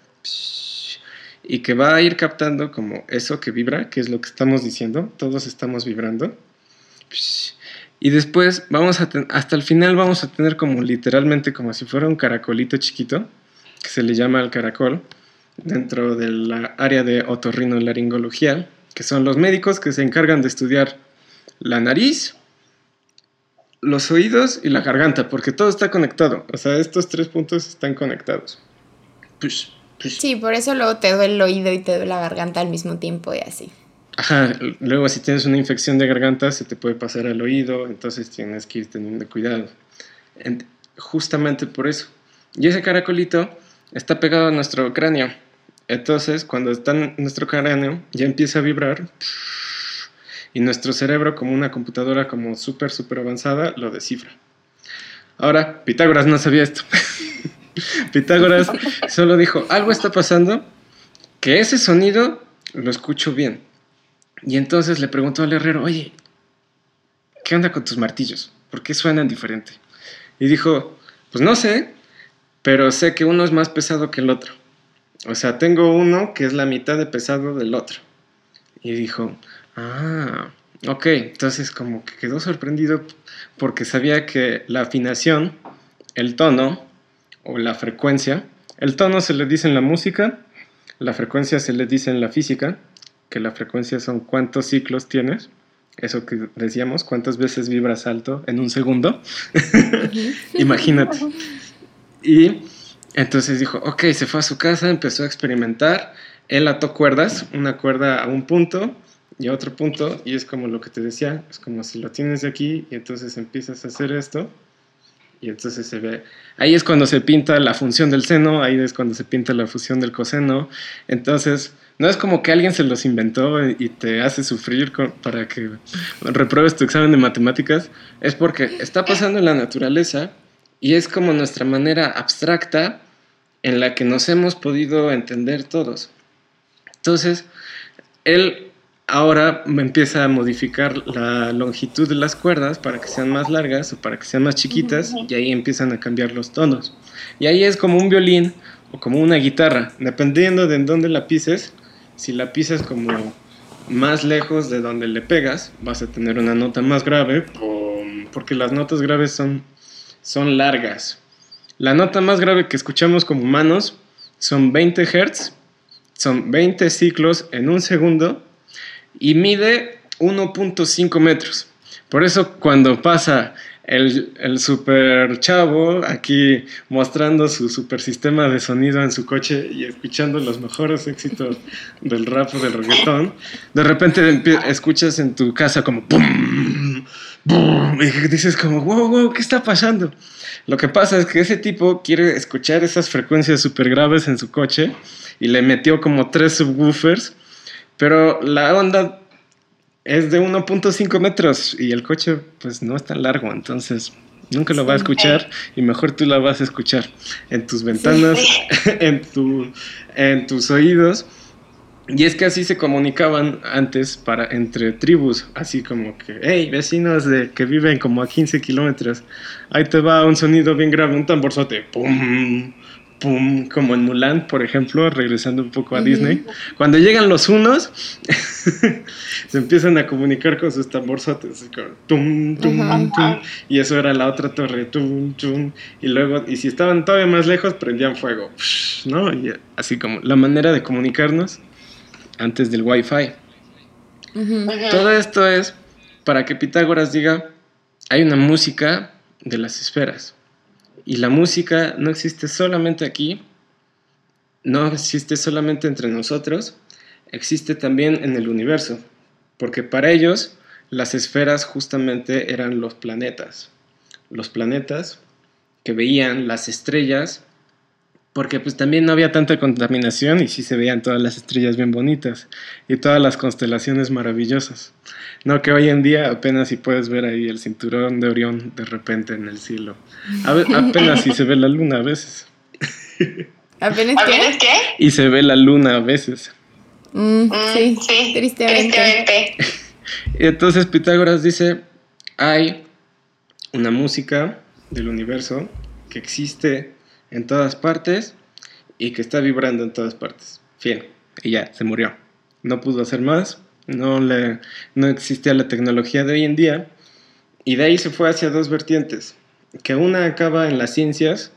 y que va a ir captando como eso que vibra, que es lo que estamos diciendo, todos estamos vibrando. Y después vamos a hasta el final vamos a tener como literalmente como si fuera un caracolito chiquito, que se le llama el caracol, dentro del área de otorrinolaringología, que son los médicos que se encargan de estudiar la nariz, los oídos y la garganta, porque todo está conectado. O sea, estos tres puntos están conectados. Pues. Sí, por eso luego te duele el oído y te duele la garganta al mismo tiempo y así. Ajá, luego si tienes una infección de garganta se te puede pasar al oído, entonces tienes que ir teniendo cuidado. justamente por eso. Y ese caracolito está pegado a nuestro cráneo. Entonces, cuando está en nuestro cráneo, ya empieza a vibrar y nuestro cerebro, como una computadora como súper, súper avanzada, lo descifra. Ahora, Pitágoras no sabía esto. Pitágoras solo dijo, algo está pasando, que ese sonido lo escucho bien. Y entonces le preguntó al herrero, oye, ¿qué onda con tus martillos? ¿Por qué suenan diferente? Y dijo, pues no sé, pero sé que uno es más pesado que el otro. O sea, tengo uno que es la mitad de pesado del otro. Y dijo, ah, ok, entonces como que quedó sorprendido porque sabía que la afinación, el tono o la frecuencia, el tono se le dice en la música, la frecuencia se le dice en la física, que la frecuencia son cuántos ciclos tienes eso que decíamos, cuántas veces vibras alto en un segundo. Imagínate. Y entonces dijo, ok, se fue a su casa, empezó a experimentar. Él ató cuerdas, una cuerda a un punto y a otro punto, y es como lo que te decía, es como si lo tienes aquí y entonces empiezas a hacer esto y entonces se ve, ahí es cuando se pinta la función del seno, ahí es cuando se pinta la función del coseno, entonces no es como que alguien se los inventó y te hace sufrir para que repruebes tu examen de matemáticas, es porque está pasando en la naturaleza y es como nuestra manera abstracta en la que nos hemos podido entender todos. Entonces, él ahora me empieza a modificar la longitud de las cuerdas para que sean más largas o para que sean más chiquitas y ahí empiezan a cambiar los tonos. Y ahí es como un violín o como una guitarra, dependiendo de en dónde la pises. Si la pisas como más lejos de donde le pegas, vas a tener una nota más grave porque las notas graves son, son largas. La nota más grave que escuchamos como humanos son 20 Hz, son 20 ciclos en un segundo y mide 1.5 metros. Por eso cuando pasa el, el, super chavo aquí mostrando su super sistema de sonido en su coche y escuchando los mejores éxitos del rap o del reggaetón, de repente escuchas en tu casa como ¡pum! ¡pum! y dices como wow, wow, ¿qué está pasando? Lo que pasa es que ese tipo quiere escuchar esas frecuencias super graves en su coche y le metió como tres subwoofers pero la onda es de 1.5 metros y el coche pues no es tan largo, entonces nunca lo va a escuchar y mejor tú la vas a escuchar en tus ventanas, en, tu, en tus oídos. Y es que así se comunicaban antes para, entre tribus, así como que, hey, vecinos de, que viven como a 15 kilómetros, ahí te va un sonido bien grave, un tamborzote, ¡pum! Como en Mulan, por ejemplo, regresando un poco a Disney. Cuando llegan los unos, se empiezan a comunicar con sus tamborzotes, tum, tum, tum, y eso era la otra torre, tum, tum, y luego, y si estaban todavía más lejos, prendían fuego, ¿no? Y así como la manera de comunicarnos antes del Wi-Fi. Todo esto es para que Pitágoras diga, hay una música de las esferas y la música no existe solamente aquí, no existe solamente entre nosotros, existe también en el universo, porque para ellos las esferas justamente eran los planetas. Los planetas que veían las estrellas, porque pues también no había tanta contaminación y sí se veían todas las estrellas bien bonitas y todas las constelaciones maravillosas. No, que hoy en día apenas si puedes ver ahí el cinturón de Orión de repente en el cielo. apenas si se ve la luna a veces. ¿Apenas qué? Y se ve la luna a veces. Mm, mm, sí, sí, tristemente. y entonces Pitágoras dice, hay una música del universo que existe en todas partes y que está vibrando en todas partes. Fin. Y ya, se murió. No pudo hacer más no, le, no existía la tecnología de hoy en día, y de ahí se fue hacia dos vertientes, que una acaba en las ciencias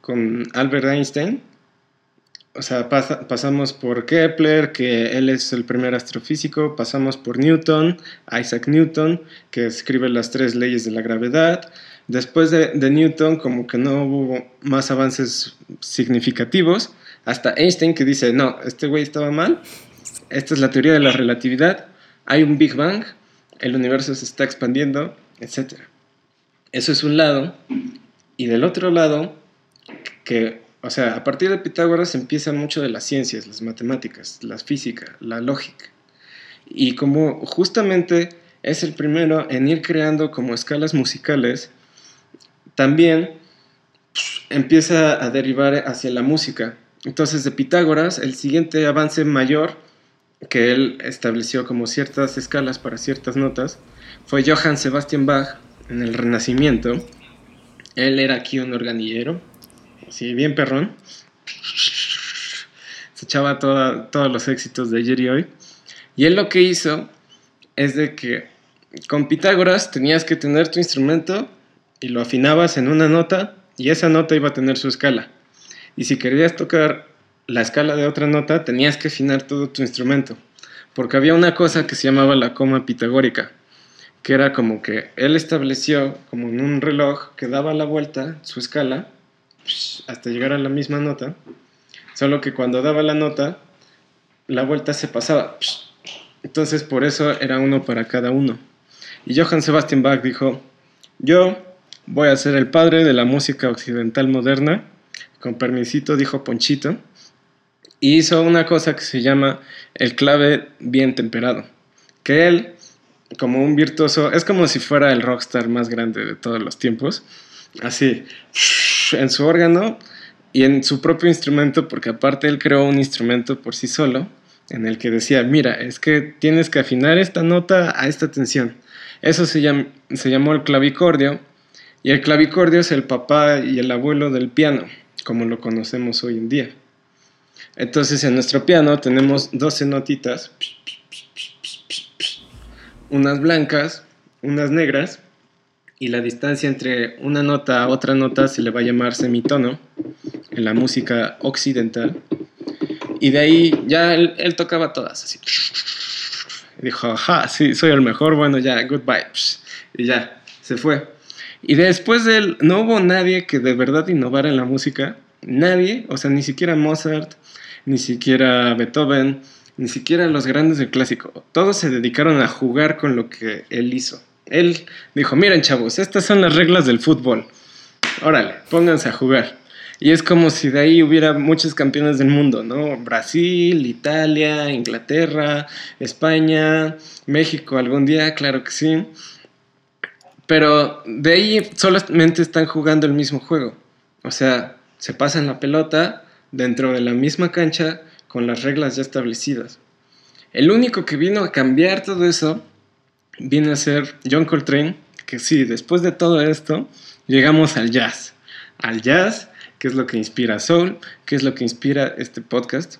con Albert Einstein, o sea, pasamos por Kepler, que él es el primer astrofísico, pasamos por Newton, Isaac Newton, que escribe las tres leyes de la gravedad. Después de, Newton, como que no hubo más avances significativos, hasta Einstein que dice, no, este güey estaba mal, esta es la teoría de la relatividad, hay un Big Bang, el universo se está expandiendo, etc. Eso es un lado. Y del otro lado, que, o sea, a partir de Pitágoras empieza mucho de las ciencias, las matemáticas, la física, la lógica. Y como justamente es el primero en ir creando como escalas musicales, también empieza a derivar hacia la música. Entonces de Pitágoras, el siguiente avance mayor que él estableció como ciertas escalas para ciertas notas fue Johann Sebastian Bach en el Renacimiento. Él era aquí un organillero, así bien perrón. Se echaba todos los éxitos de ayer y hoy. Y él lo que hizo es de que con Pitágoras tenías que tener tu instrumento y lo afinabas en una nota y esa nota iba a tener su escala. Y si querías tocar la escala de otra nota, tenías que afinar todo tu instrumento, porque había una cosa que se llamaba la coma pitagórica. que era como que él estableció como en un reloj que daba la vuelta, su escala, hasta llegar a la misma nota, solo que cuando daba la nota, la vuelta se pasaba. Entonces por eso era uno para cada uno. Y Johann Sebastian Bach dijo, yo voy a ser el padre de la música occidental moderna, con permisito dijo Ponchito, y hizo una cosa que se llama el clave bien temperado, que él, como un virtuoso, es como si fuera el rockstar más grande de todos los tiempos, así, en su órgano y en su propio instrumento, porque aparte él creó un instrumento por sí solo, en el que decía, mira, es que tienes que afinar esta nota a esta tensión. Eso se, se llamó el clavicordio, y el clavicordio es el papá y el abuelo del piano, como lo conocemos hoy en día. Entonces en nuestro piano tenemos 12 notitas, unas blancas, unas negras, y la distancia entre una nota a otra nota se le va a llamar semitono en la música occidental. Y de ahí ya él, tocaba todas así. dijo, ajá, sí, soy el mejor, bueno, ya, goodbye. Y ya, se fue. Y después de él, no hubo nadie que de verdad innovara en la música. Nadie, o sea, ni siquiera Mozart, ni siquiera Beethoven, ni siquiera los grandes del clásico. Todos se dedicaron a jugar con lo que él hizo. Él dijo, miren chavos, estas son las reglas del fútbol. Órale, pónganse a jugar. Y es como si de ahí hubiera muchos campeones del mundo, ¿no? Brasil, Italia, Inglaterra, España, México algún día, claro que sí. Pero de ahí solamente están jugando el mismo juego. O sea, se pasan la pelota dentro de la misma cancha con las reglas ya establecidas. El único que vino a cambiar todo eso viene a ser John Coltrane, que sí, después de todo esto, llegamos al jazz. Al jazz, que es lo que inspira Soul, que es lo que inspira este podcast.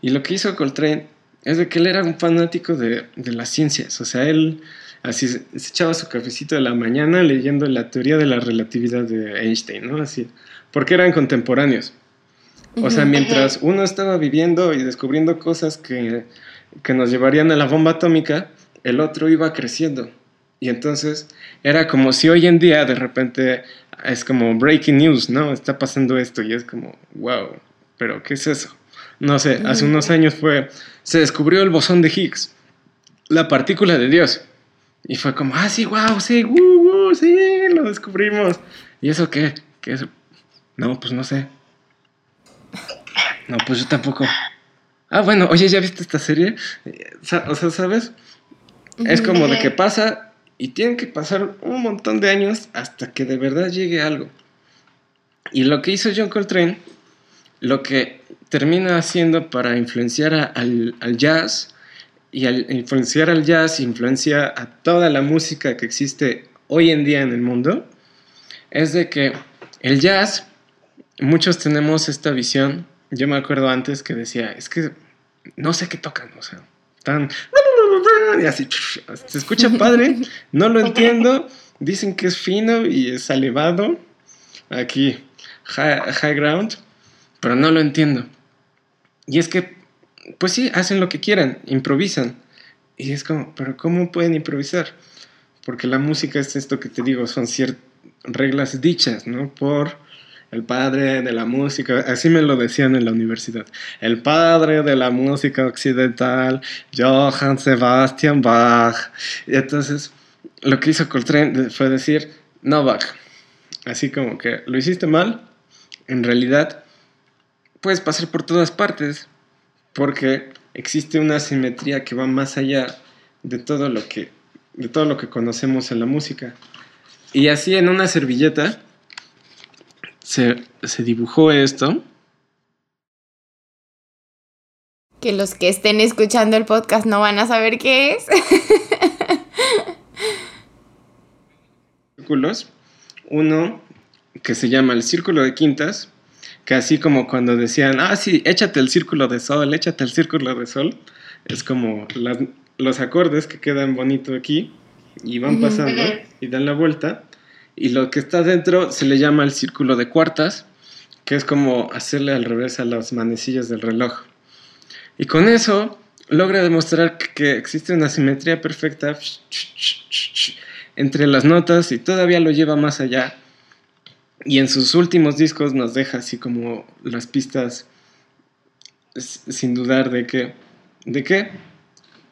Y lo que hizo Coltrane es de que él era un fanático de, de las ciencias. O sea, él así se, echaba su cafecito de la mañana leyendo la teoría de la relatividad de Einstein, ¿no? Así, porque eran contemporáneos. O sea, mientras uno estaba viviendo y descubriendo cosas que, que nos llevarían a la bomba atómica, el otro iba creciendo. Y entonces era como si hoy en día de repente es como breaking news, ¿no? Está pasando esto y es como, wow, pero ¿qué es eso? No sé, hace unos años fue, se descubrió el bosón de Higgs, la partícula de Dios. Y fue como, ah, sí, wow, sí, uh, sí, lo descubrimos. ¿Y eso qué? ¿Qué es? No, pues no sé. No, pues yo tampoco. Ah, bueno, oye, ¿ya viste esta serie? O sea, ¿sabes? Es como de que pasa y tienen que pasar un montón de años hasta que de verdad llegue algo. Y lo que hizo John Coltrane, lo que termina haciendo para influenciar al, al jazz, y al influenciar al jazz, influencia a toda la música que existe hoy en día en el mundo, es de que el jazz, muchos tenemos esta visión, yo me acuerdo antes que decía, es que no sé qué tocan, o sea, tan... Y así, se escucha padre, no lo entiendo, dicen que es fino y es elevado, aquí, high ground, pero no lo entiendo. Y es que pues sí, hacen lo que quieran, improvisan. Y es como, pero ¿cómo pueden improvisar? Porque la música es esto que te digo, son ciertas reglas dichas, ¿no? Por el padre de la música, así me lo decían en la universidad, el padre de la música occidental, Johann Sebastian Bach. Y entonces, lo que hizo Coltrane fue decir, no Bach, así como que lo hiciste mal, en realidad puedes pasar por todas partes, porque existe una simetría que va más allá de todo lo que, de todo lo que conocemos en la música. Y así en una servilleta se, se dibujó esto. Que los que estén escuchando el podcast no van a saber qué es. Círculos. Uno que se llama el círculo de quintas, que así como cuando decían, ah, sí, échate el círculo de sol, échate el círculo de sol, es como los acordes que quedan bonito aquí y van pasando y dan la vuelta. Y lo que está dentro se le llama el círculo de cuartas, que es como hacerle al revés a las manecillas del reloj. Y con eso logra demostrar que existe una simetría perfecta entre las notas y todavía lo lleva más allá. Y en sus últimos discos nos deja así como las pistas sin dudar de que, ¿de qué?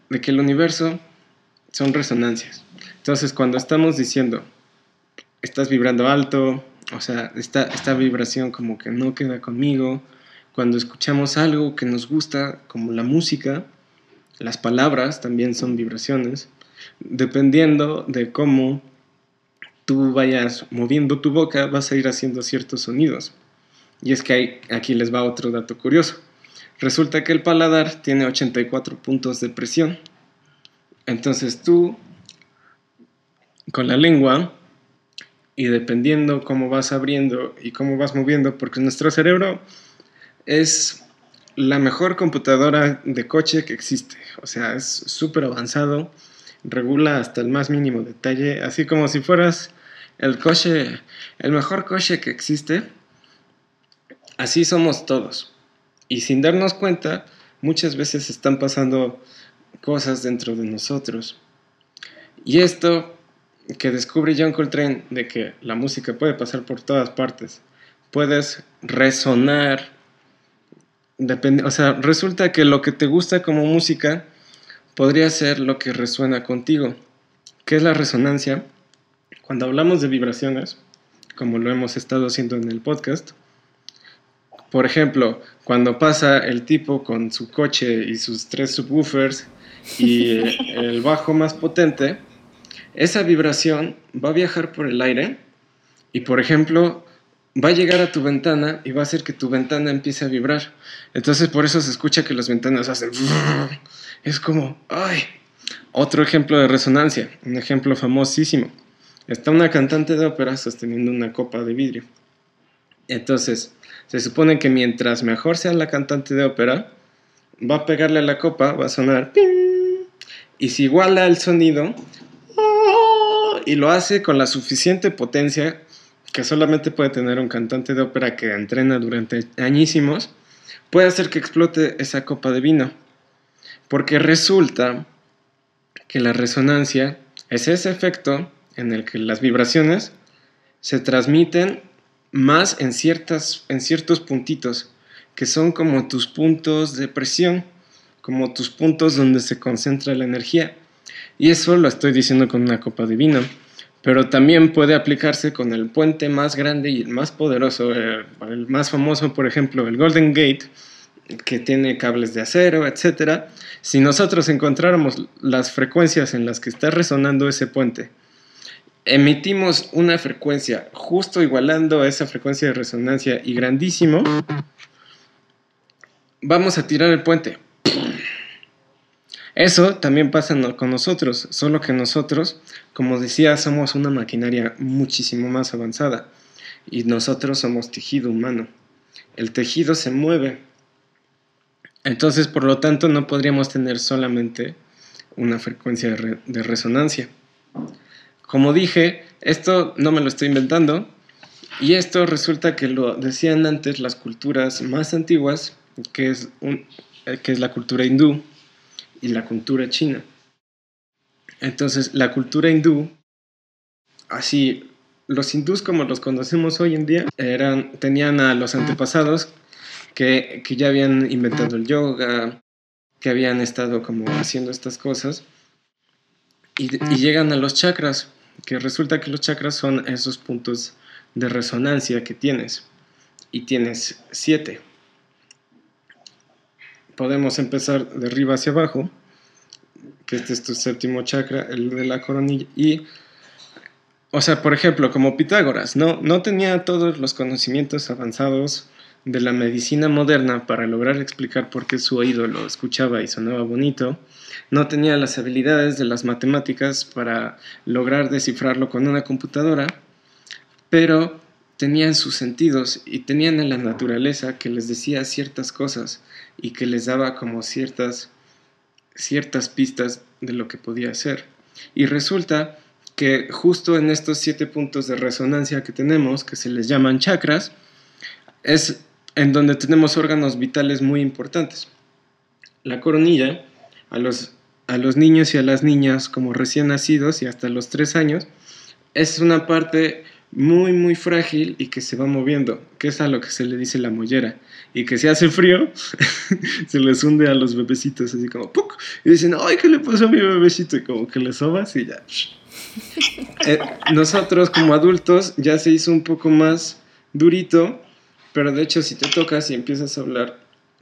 De que el universo son resonancias. Entonces cuando estamos diciendo, estás vibrando alto, o sea, esta, esta vibración como que no queda conmigo, cuando escuchamos algo que nos gusta, como la música, las palabras también son vibraciones, dependiendo de cómo tú vayas moviendo tu boca, vas a ir haciendo ciertos sonidos. Y es que aquí les va otro dato curioso. Resulta que el paladar tiene 84 puntos de presión. Entonces tú, con la lengua, y dependiendo cómo vas abriendo y cómo vas moviendo, porque nuestro cerebro es la mejor computadora de coche que existe. O sea, es súper avanzado, regula hasta el más mínimo detalle, así como si fueras el coche, el mejor coche que existe. Así somos todos. Y sin darnos cuenta, muchas veces están pasando cosas dentro de nosotros. Y esto que descubre John Coltrane de que la música puede pasar por todas partes, puedes resonar Depende, o sea, resulta que lo que te gusta como música podría ser lo que resuena contigo. ¿Qué es la resonancia? Cuando hablamos de vibraciones, como lo hemos estado haciendo en el podcast, por ejemplo, cuando pasa el tipo con su coche y sus tres subwoofers y el bajo más potente, esa vibración va a viajar por el aire y, por ejemplo, va a llegar a tu ventana y va a hacer que tu ventana empiece a vibrar. Entonces por eso se escucha que las ventanas hacen... Es como, ay, otro ejemplo de resonancia, un ejemplo famosísimo. Está una cantante de ópera sosteniendo una copa de vidrio. Entonces, se supone que mientras mejor sea la cantante de ópera, va a pegarle a la copa, va a sonar... Y si iguala el sonido, y lo hace con la suficiente potencia que solamente puede tener un cantante de ópera que entrena durante añísimos, puede hacer que explote esa copa de vino. Porque resulta que la resonancia es ese efecto en el que las vibraciones se transmiten más en, ciertas, en ciertos puntitos, que son como tus puntos de presión, como tus puntos donde se concentra la energía. Y eso lo estoy diciendo con una copa de vino pero también puede aplicarse con el puente más grande y el más poderoso, eh, el, más famoso, por ejemplo, el Golden Gate, que tiene cables de acero, etc. Si nosotros encontráramos las frecuencias en las que está resonando ese puente, emitimos una frecuencia justo igualando a esa frecuencia de resonancia y grandísimo, vamos a tirar el puente. Eso también pasa con nosotros, solo que nosotros, como decía, somos una maquinaria muchísimo más avanzada y nosotros somos tejido humano. El tejido se mueve. Entonces, por lo tanto, no podríamos tener solamente una frecuencia de, resonancia. Como dije, esto no me lo estoy inventando y esto resulta que lo decían antes las culturas más antiguas, que es, que es la cultura hindú y la cultura china. Entonces, la cultura hindú, así, los hindús como los conocemos hoy en día, eran, tenían a los antepasados que, ya habían inventado el yoga, que habían estado como haciendo estas cosas, y, y llegan a los chakras, que resulta que los chakras son esos puntos de resonancia que tienes, y tienes siete. Podemos empezar de arriba hacia abajo, que este es tu séptimo chakra, el de la coronilla, y, o sea, por ejemplo, como Pitágoras, no, no tenía todos los conocimientos avanzados de la medicina moderna para lograr explicar por qué su oído lo escuchaba y sonaba bonito, no tenía las habilidades de las matemáticas para lograr descifrarlo con una computadora, pero tenían sus sentidos y tenían en la naturaleza que les decía ciertas cosas y que les daba como ciertas, ciertas pistas de lo que podía ser. Y resulta que justo en estos siete puntos de resonancia que tenemos, que se les llaman chakras, es en donde tenemos órganos vitales muy importantes. La coronilla a los, a los niños y a las niñas como recién nacidos y hasta los tres años, es una parte muy, muy frágil y que se va moviendo, que es a lo que se le dice la mollera. Y que si hace frío, se les hunde a los bebecitos así como ¡puc! Y dicen, ¡ay, qué le pasó a mi bebecito! Y como que le sobas y ya. Eh, nosotros como adultos ya se hizo un poco más durito, pero de hecho si te tocas y empiezas a hablar,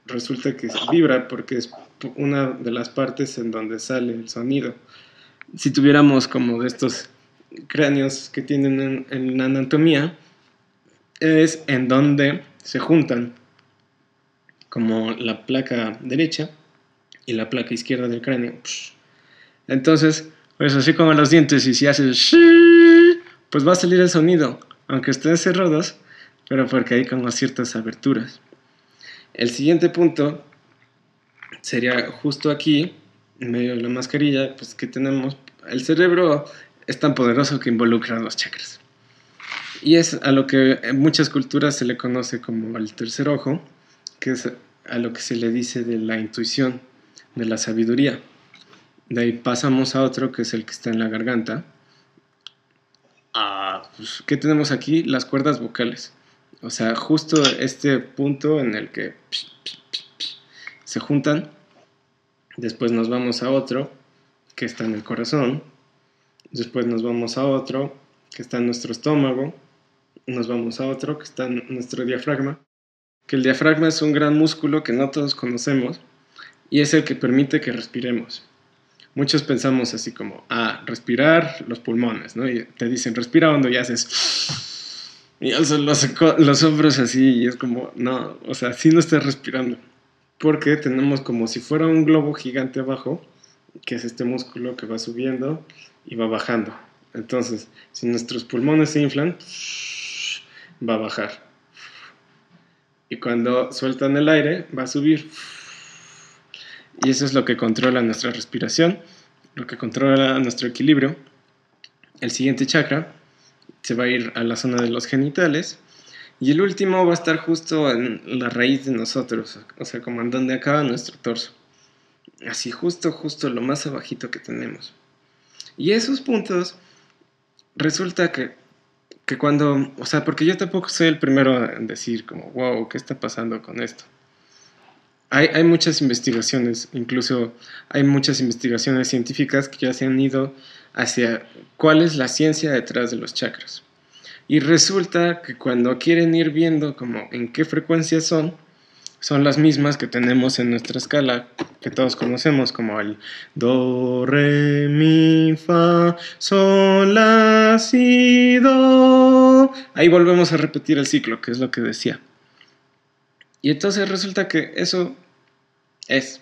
resulta que vibra porque es una de las partes en donde sale el sonido. Si tuviéramos como estos cráneos que tienen en, la anatomía, es en donde se juntan como la placa derecha y la placa izquierda del cráneo. Entonces, pues así como los dientes y si haces pues va a salir el sonido, aunque estén cerrados, pero porque hay como ciertas aberturas. El siguiente punto sería justo aquí, en medio de la mascarilla, pues que tenemos el cerebro es tan poderoso que involucra los chakras. Y es a lo que en muchas culturas se le conoce como el tercer ojo, que es a lo que se le dice de la intuición, de la sabiduría. De ahí pasamos a otro que es el que está en la garganta. Ah, pues, ¿Qué tenemos aquí? Las cuerdas vocales. O sea, justo este punto en el que se juntan. Después nos vamos a otro que está en el corazón. Después nos vamos a otro que está en nuestro estómago. Nos vamos a otro que está en nuestro diafragma. Que el diafragma es un gran músculo que no todos conocemos y es el que permite que respiremos muchos pensamos así como, ah, respirar los pulmones, ¿no? Y te dicen, respira hondo y haces... Y alzas los, los hombros así y es como, no, o sea, sí no estás respirando. Porque tenemos como si fuera un globo gigante abajo, que es este músculo que va subiendo y va bajando. Entonces, si nuestros pulmones se inflan, va a bajar. Y cuando sueltan el aire, va a subir. Y eso es lo que controla nuestra respiración, lo que controla nuestro equilibrio. El siguiente chakra se va a ir a la zona de los genitales. Y el último va a estar justo en la raíz de nosotros, o sea, como en donde acaba nuestro torso. Así, justo, justo lo más abajito que tenemos. Y esos puntos, resulta que, que cuando, o sea, porque yo tampoco soy el primero en decir como, wow, ¿qué está pasando con esto? hay, muchas investigaciones, incluso hay muchas investigaciones científicas que ya se han ido hacia cuál es la ciencia detrás de los chakras. Y resulta que cuando quieren ir viendo como en qué frecuencias son, son las mismas que tenemos en nuestra escala, que todos conocemos como el do, re, mi, fa, sol, la, si, do. Ahí volvemos a repetir el ciclo, que es lo que decía. Y entonces resulta que eso es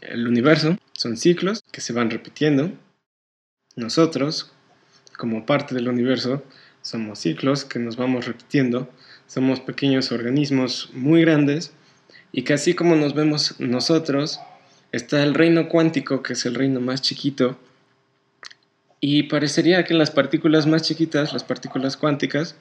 el universo, son ciclos que se van repitiendo. Nosotros, como parte del universo, somos ciclos que nos vamos repitiendo. Somos pequeños organismos muy grandes y que así como nos vemos nosotros, está el reino cuántico, que es el reino más chiquito. Y parecería que las partículas más chiquitas, las partículas cuánticas,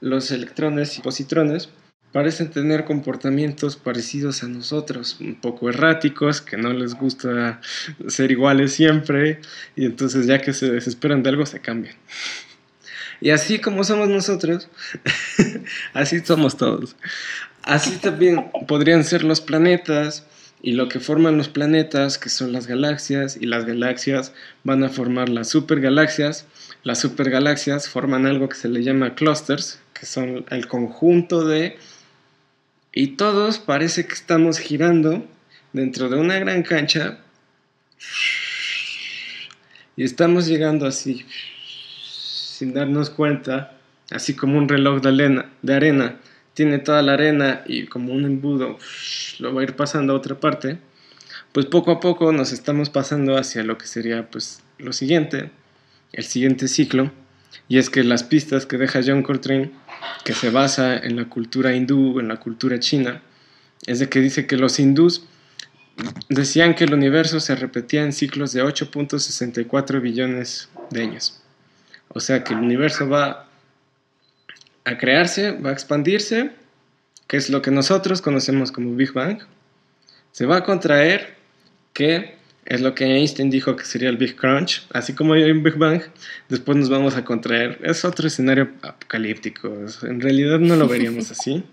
los electrones y positrones, parecen tener comportamientos parecidos a nosotros, un poco erráticos, que no les gusta ser iguales siempre, y entonces ya que se desesperan de algo se cambian. Y así como somos nosotros, así somos todos. Así también podrían ser los planetas y lo que forman los planetas, que son las galaxias, y las galaxias van a formar las supergalaxias. Las supergalaxias forman algo que se le llama clusters, que son el conjunto de y todos parece que estamos girando dentro de una gran cancha. Y estamos llegando así sin darnos cuenta, así como un reloj de arena, de arena. tiene toda la arena y como un embudo lo va a ir pasando a otra parte, pues poco a poco nos estamos pasando hacia lo que sería pues lo siguiente, el siguiente ciclo, y es que las pistas que deja John Coltrane que se basa en la cultura hindú, en la cultura china, es de que dice que los hindús decían que el universo se repetía en ciclos de 8.64 billones de años. O sea que el universo va a crearse, va a expandirse, que es lo que nosotros conocemos como Big Bang, se va a contraer, que es lo que Einstein dijo que sería el Big Crunch. Así como hay un Big Bang, después nos vamos a contraer. Es otro escenario apocalíptico. En realidad no lo veríamos así.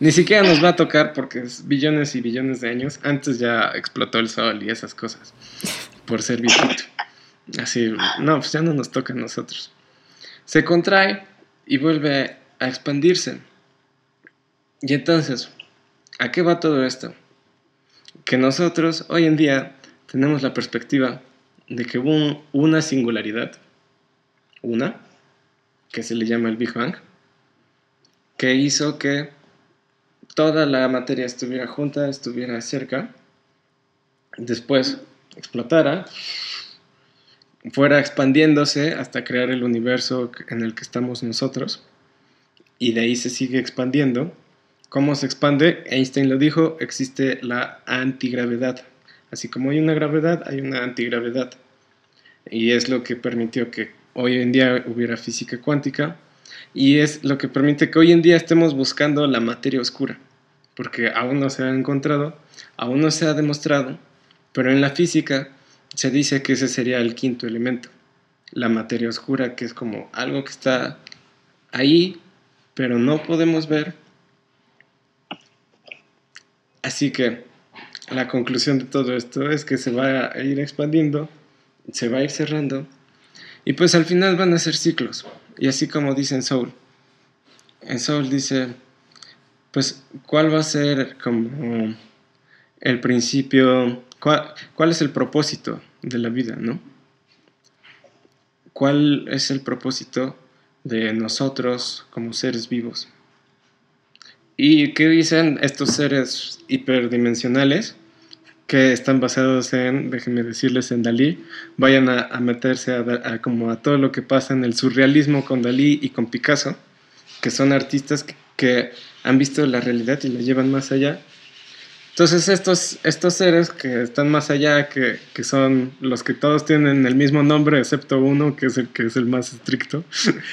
Ni siquiera nos va a tocar porque es billones y billones de años. Antes ya explotó el sol y esas cosas. Por ser viejito. Así, no, pues ya no nos toca a nosotros. Se contrae y vuelve a expandirse. Y entonces, ¿a qué va todo esto? Que nosotros hoy en día tenemos la perspectiva de que hubo una singularidad, una, que se le llama el Big Bang, que hizo que toda la materia estuviera junta, estuviera cerca, después explotara, fuera expandiéndose hasta crear el universo en el que estamos nosotros, y de ahí se sigue expandiendo. ¿Cómo se expande? Einstein lo dijo, existe la antigravedad. Así como hay una gravedad, hay una antigravedad. Y es lo que permitió que hoy en día hubiera física cuántica, y es lo que permite que hoy en día estemos buscando la materia oscura, porque aún no se ha encontrado, aún no se ha demostrado, pero en la física se dice que ese sería el quinto elemento, la materia oscura, que es como algo que está ahí, pero no podemos ver. Así que la conclusión de todo esto es que se va a ir expandiendo, se va a ir cerrando, y pues al final van a ser ciclos. Y así como dice en Soul, en Soul dice, pues, ¿cuál va a ser como el principio, cuál, es el propósito de la vida, no? ¿Cuál es el propósito de nosotros como seres vivos? ¿Y qué dicen estos seres hiperdimensionales? que están basados en, déjenme decirles, en Dalí, vayan a, meterse a, como a todo lo que pasa en el surrealismo con Dalí y con Picasso, que son artistas que, han visto la realidad y la llevan más allá. Entonces estos, estos seres que están más allá, que, que, son los que todos tienen el mismo nombre, excepto uno, que es el que es el más estricto,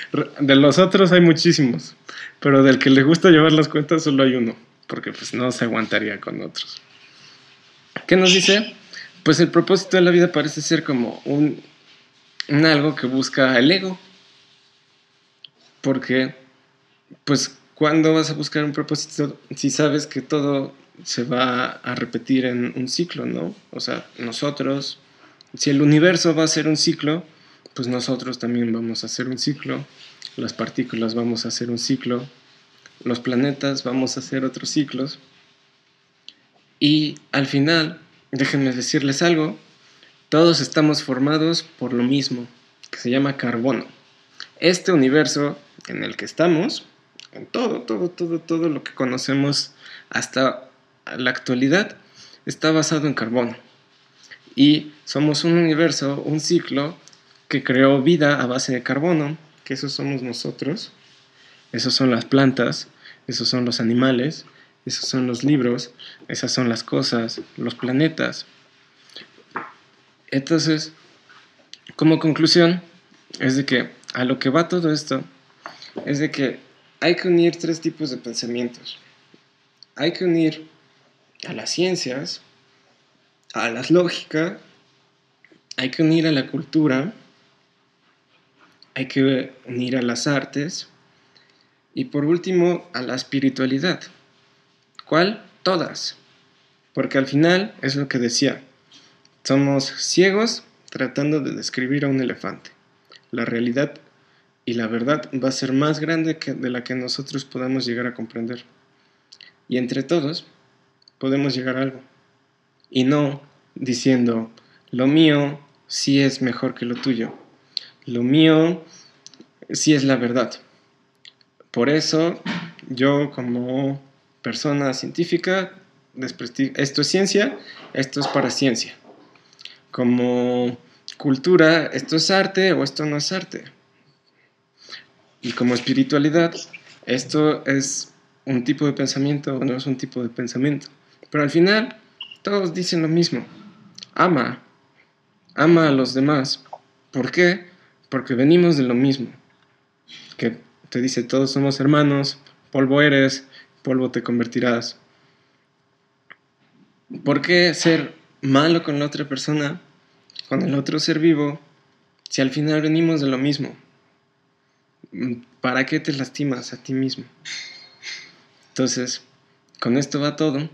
de los otros hay muchísimos, pero del que le gusta llevar las cuentas solo hay uno, porque pues no se aguantaría con otros. ¿Qué nos dice? Pues el propósito de la vida parece ser como un, algo que busca el ego. Porque, pues, ¿cuándo vas a buscar un propósito si sabes que todo se va a repetir en un ciclo, ¿no? O sea, nosotros, si el universo va a ser un ciclo, pues nosotros también vamos a hacer un ciclo, las partículas vamos a hacer un ciclo, los planetas vamos a hacer otros ciclos. Y al final, déjenme decirles algo, todos estamos formados por lo mismo, que se llama carbono. Este universo en el que estamos, en todo, todo, todo, todo lo que conocemos hasta la actualidad, está basado en carbono. Y somos un universo, un ciclo que creó vida a base de carbono, que esos somos nosotros, esos son las plantas, esos son los animales, esos son los libros, esas son las cosas, los planetas. Entonces, como conclusión, es de que a lo que va todo esto, es de que hay que unir tres tipos de pensamientos. Hay que unir a las ciencias, a la lógica, hay que unir a la cultura, hay que unir a las artes y por último a la espiritualidad. ¿Cuál? Todas. Porque al final es lo que decía. Somos ciegos tratando de describir a un elefante. La realidad y la verdad va a ser más grande que de la que nosotros podamos llegar a comprender. Y entre todos podemos llegar a algo. Y no diciendo, lo mío sí es mejor que lo tuyo. Lo mío sí es la verdad. Por eso yo como persona científica, esto es ciencia, esto es para ciencia. Como cultura, esto es arte o esto no es arte. Y como espiritualidad, esto es un tipo de pensamiento o no es un tipo de pensamiento. Pero al final, todos dicen lo mismo. Ama, ama a los demás. ¿Por qué? Porque venimos de lo mismo. Que te dice, todos somos hermanos, polvo eres, polvo te convertirás. ¿Por qué ser malo con la otra persona, con el otro ser vivo, si al final venimos de lo mismo? ¿Para qué te lastimas a ti mismo? Entonces, con esto va todo.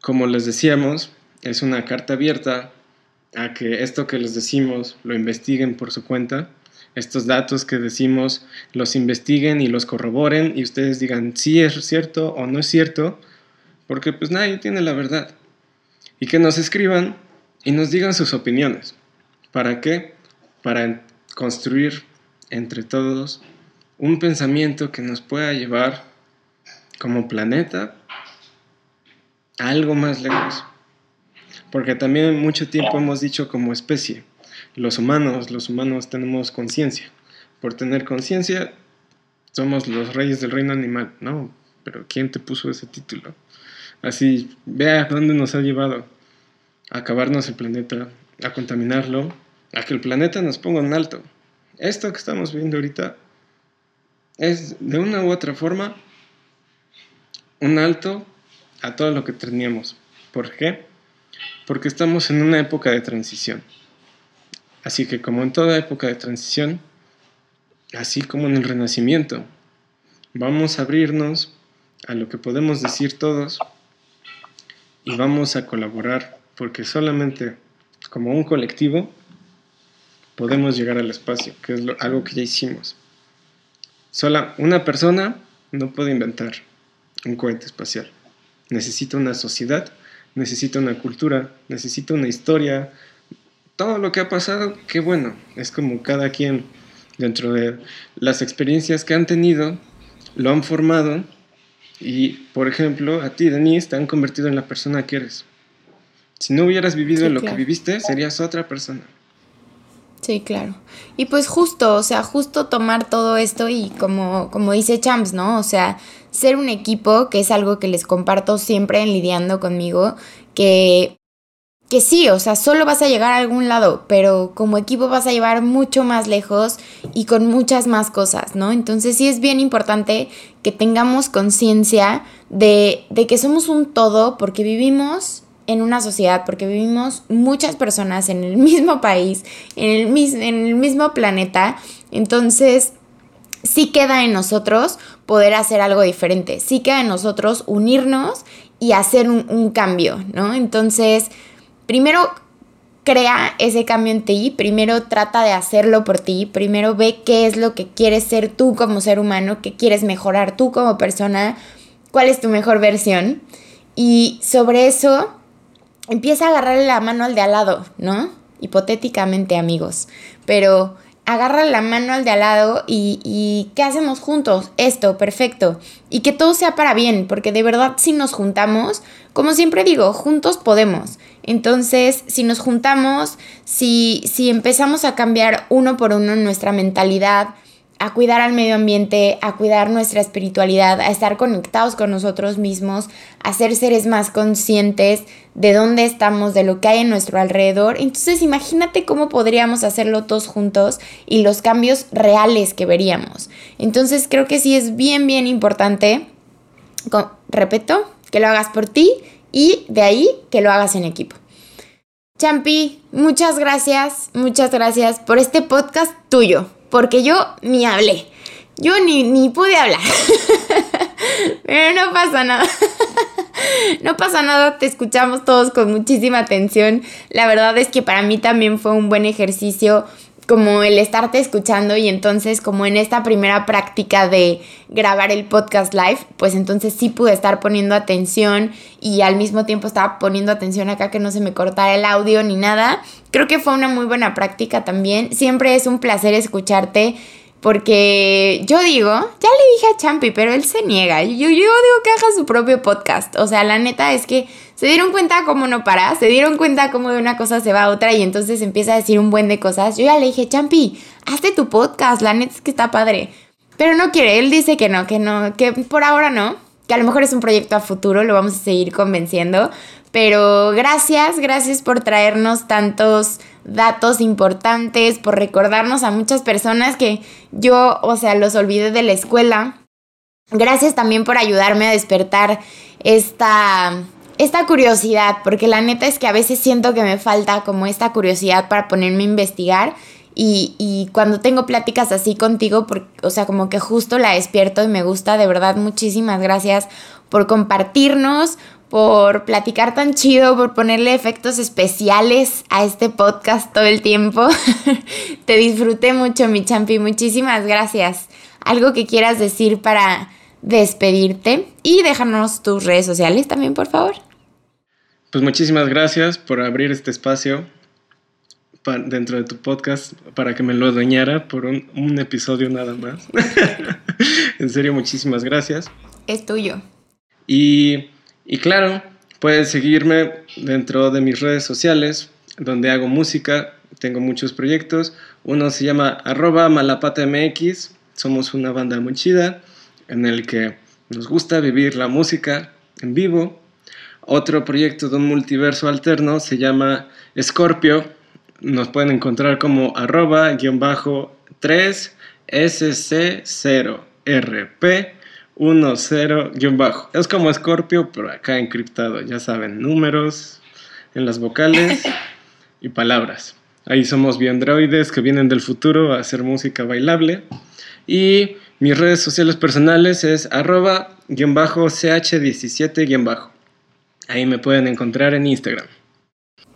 Como les decíamos, es una carta abierta a que esto que les decimos lo investiguen por su cuenta, estos datos que decimos los investiguen y los corroboren y ustedes digan si es cierto o no es cierto, porque pues nadie tiene la verdad. Y que nos escriban y nos digan sus opiniones. ¿Para qué? Para construir entre todos un pensamiento que nos pueda llevar como planeta algo más lejos. Porque también mucho tiempo hemos dicho como especie, los humanos, los humanos tenemos conciencia. Por tener conciencia, somos los reyes del reino animal, ¿no? Pero ¿quién te puso ese título? Así, vea dónde nos ha llevado. A acabarnos el planeta, a contaminarlo, a que el planeta nos ponga en alto. Esto que estamos viendo ahorita es de una u otra forma un alto a todo lo que teníamos. ¿Por qué? Porque estamos en una época de transición. Así que como en toda época de transición, así como en el renacimiento, vamos a abrirnos a lo que podemos decir todos y vamos a colaborar porque solamente como un colectivo podemos llegar al espacio, que es algo que ya hicimos. Sola una persona no puede inventar un cohete espacial. Necesita una sociedad, necesita una cultura, necesita una historia, todo lo que ha pasado, qué bueno, es como cada quien dentro de las experiencias que han tenido, lo han formado y, por ejemplo, a ti, Denise, te han convertido en la persona que eres. Si no hubieras vivido lo que viviste, serías otra persona. Sí, claro. Y pues justo, o sea, justo tomar todo esto y como, como dice Champs, ¿no? O sea, ser un equipo, que es algo que les comparto siempre en lidiando conmigo, que que sí, o sea, solo vas a llegar a algún lado, pero como equipo vas a llevar mucho más lejos y con muchas más cosas, ¿no? Entonces sí es bien importante que tengamos conciencia de, de que somos un todo porque vivimos en una sociedad, porque vivimos muchas personas en el mismo país, en el, en el mismo planeta, entonces sí queda en nosotros poder hacer algo diferente, sí queda en nosotros unirnos y hacer un, un cambio, ¿no? Entonces primero crea ese cambio en ti, primero trata de hacerlo por ti, primero ve qué es lo que quieres ser tú como ser humano, qué quieres mejorar tú como persona, cuál es tu mejor versión y sobre eso empieza a agarrarle la mano al de al lado, ¿no? Hipotéticamente amigos, pero agarra la mano al de al lado y, y, ¿qué hacemos juntos? Esto, perfecto. Y que todo sea para bien, porque de verdad si nos juntamos, como siempre digo, juntos podemos. Entonces, si nos juntamos, si, si empezamos a cambiar uno por uno nuestra mentalidad, a cuidar al medio ambiente, a cuidar nuestra espiritualidad, a estar conectados con nosotros mismos, a ser seres más conscientes de dónde estamos, de lo que hay en nuestro alrededor. Entonces imagínate cómo podríamos hacerlo todos juntos y los cambios reales que veríamos. Entonces creo que sí es bien, bien importante, repito, que lo hagas por ti y de ahí que lo hagas en equipo. Champi, muchas gracias, muchas gracias por este podcast tuyo porque yo ni hablé. Yo ni, ni pude hablar. Pero no pasa nada. no pasa nada, te escuchamos todos con muchísima atención. La verdad es que para mí también fue un buen ejercicio como el estarte escuchando y entonces como en esta primera práctica de grabar el podcast live, pues entonces sí pude estar poniendo atención y al mismo tiempo estaba poniendo atención acá que no se me cortara el audio ni nada. Creo que fue una muy buena práctica también. Siempre es un placer escucharte porque yo digo, ya le dije a Champi, pero él se niega. Yo, yo digo que haga su propio podcast. O sea, la neta es que se dieron cuenta cómo no para, se dieron cuenta cómo de una cosa se va a otra y entonces empieza a decir un buen de cosas. Yo ya le dije, Champi, hazte tu podcast, la neta es que está padre. Pero no quiere, él dice que no, que no, que por ahora no, que a lo mejor es un proyecto a futuro, lo vamos a seguir convenciendo. Pero gracias, gracias por traernos tantos datos importantes, por recordarnos a muchas personas que yo, o sea, los olvidé de la escuela. Gracias también por ayudarme a despertar esta esta curiosidad, porque la neta es que a veces siento que me falta como esta curiosidad para ponerme a investigar y, cuando tengo pláticas así contigo, o sea, como que justo la despierto y me gusta, de verdad, muchísimas gracias por compartirnos, por platicar tan chido, por ponerle efectos especiales a este podcast todo el tiempo. Te disfruté mucho, mi champi, muchísimas gracias. Algo que quieras decir para despedirte y déjanos tus redes sociales también, por favor. Pues muchísimas gracias por abrir este espacio dentro de tu podcast para que me lo adueñara por un, episodio nada más. en serio, muchísimas gracias. Es tuyo. Y, y claro, puedes seguirme dentro de mis redes sociales, donde hago música, tengo muchos proyectos. Uno se llama arroba malapatamx, somos una banda muy chida en el que nos gusta vivir la música en vivo. Otro proyecto de un multiverso alterno se llama Scorpio. Nos pueden encontrar como arroba guion bajo 3 SC0RP 10-bajo. Es como Scorpio, pero acá encriptado. Ya saben, números en las vocales y palabras. Ahí somos biandroides que vienen del futuro a hacer música bailable. Y mis redes sociales personales es arroba-ch17-. Ahí me pueden encontrar en Instagram.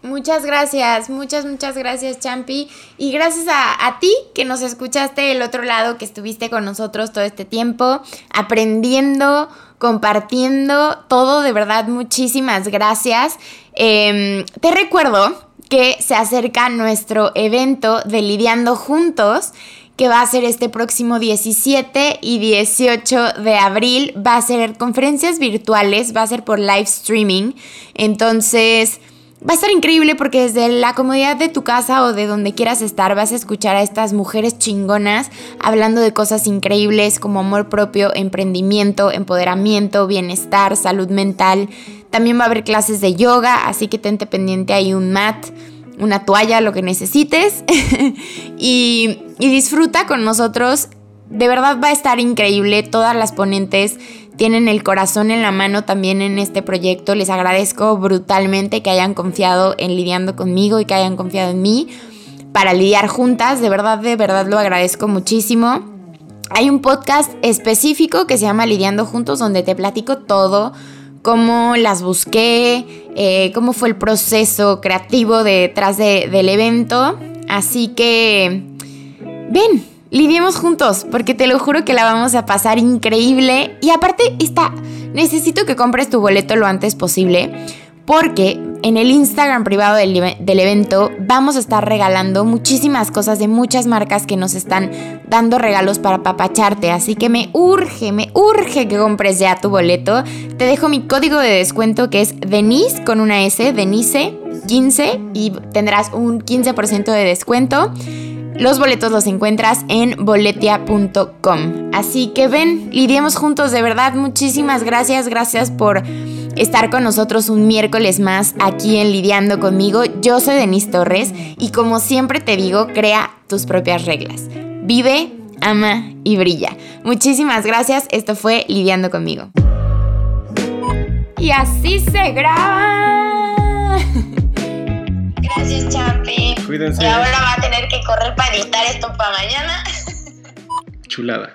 Muchas gracias, muchas, muchas gracias, Champi. Y gracias a, ti que nos escuchaste del otro lado, que estuviste con nosotros todo este tiempo, aprendiendo, compartiendo todo, de verdad, muchísimas gracias. Em, te recuerdo que se acerca nuestro evento de Lidiando Juntos que va a ser este próximo 17 y 18 de abril. Va a ser conferencias virtuales, va a ser por live streaming. Entonces, Va a estar increíble porque desde la comodidad de tu casa o de donde quieras estar vas a escuchar a estas mujeres chingonas hablando de cosas increíbles como amor propio, emprendimiento, empoderamiento, bienestar, salud mental. También va a haber clases de yoga, así que tente pendiente ahí un mat, una toalla, lo que necesites. y, y disfruta con nosotros. De verdad va a estar increíble. Todas las ponentes tienen el corazón en la mano también en este proyecto. Les agradezco brutalmente que hayan confiado en lidiando conmigo y que hayan confiado en mí para lidiar juntas. De verdad, de verdad lo agradezco muchísimo. Hay un podcast específico que se llama Lidiando Juntos donde te platico todo, cómo las busqué, eh, cómo fue el proceso creativo detrás del evento. Así que, ven, lidiemos juntos, porque te lo juro que la vamos a pasar increíble. Y aparte, está, necesito que compres tu boleto lo antes posible, porque en el Instagram privado del, del, evento vamos a estar regalando muchísimas cosas de muchas marcas que nos están dando regalos para papacharte. Así que me urge, me urge que compres ya tu boleto. Te dejo mi código de descuento que es Denise con una S, Denise 15 y tendrás un 15% de descuento. Los boletos los encuentras en boletia.com. Así que ven, lidiemos juntos, de verdad. Muchísimas gracias, gracias por estar con nosotros un miércoles más aquí en Lidiando conmigo. Yo soy Denise Torres y como siempre te digo, crea tus propias reglas. Vive, ama y brilla. Muchísimas gracias, esto fue Lidiando conmigo. Y así se graba. Gracias, Champi. Cuídense. Y ahora va a tener que correr para editar esto para mañana. Chulada.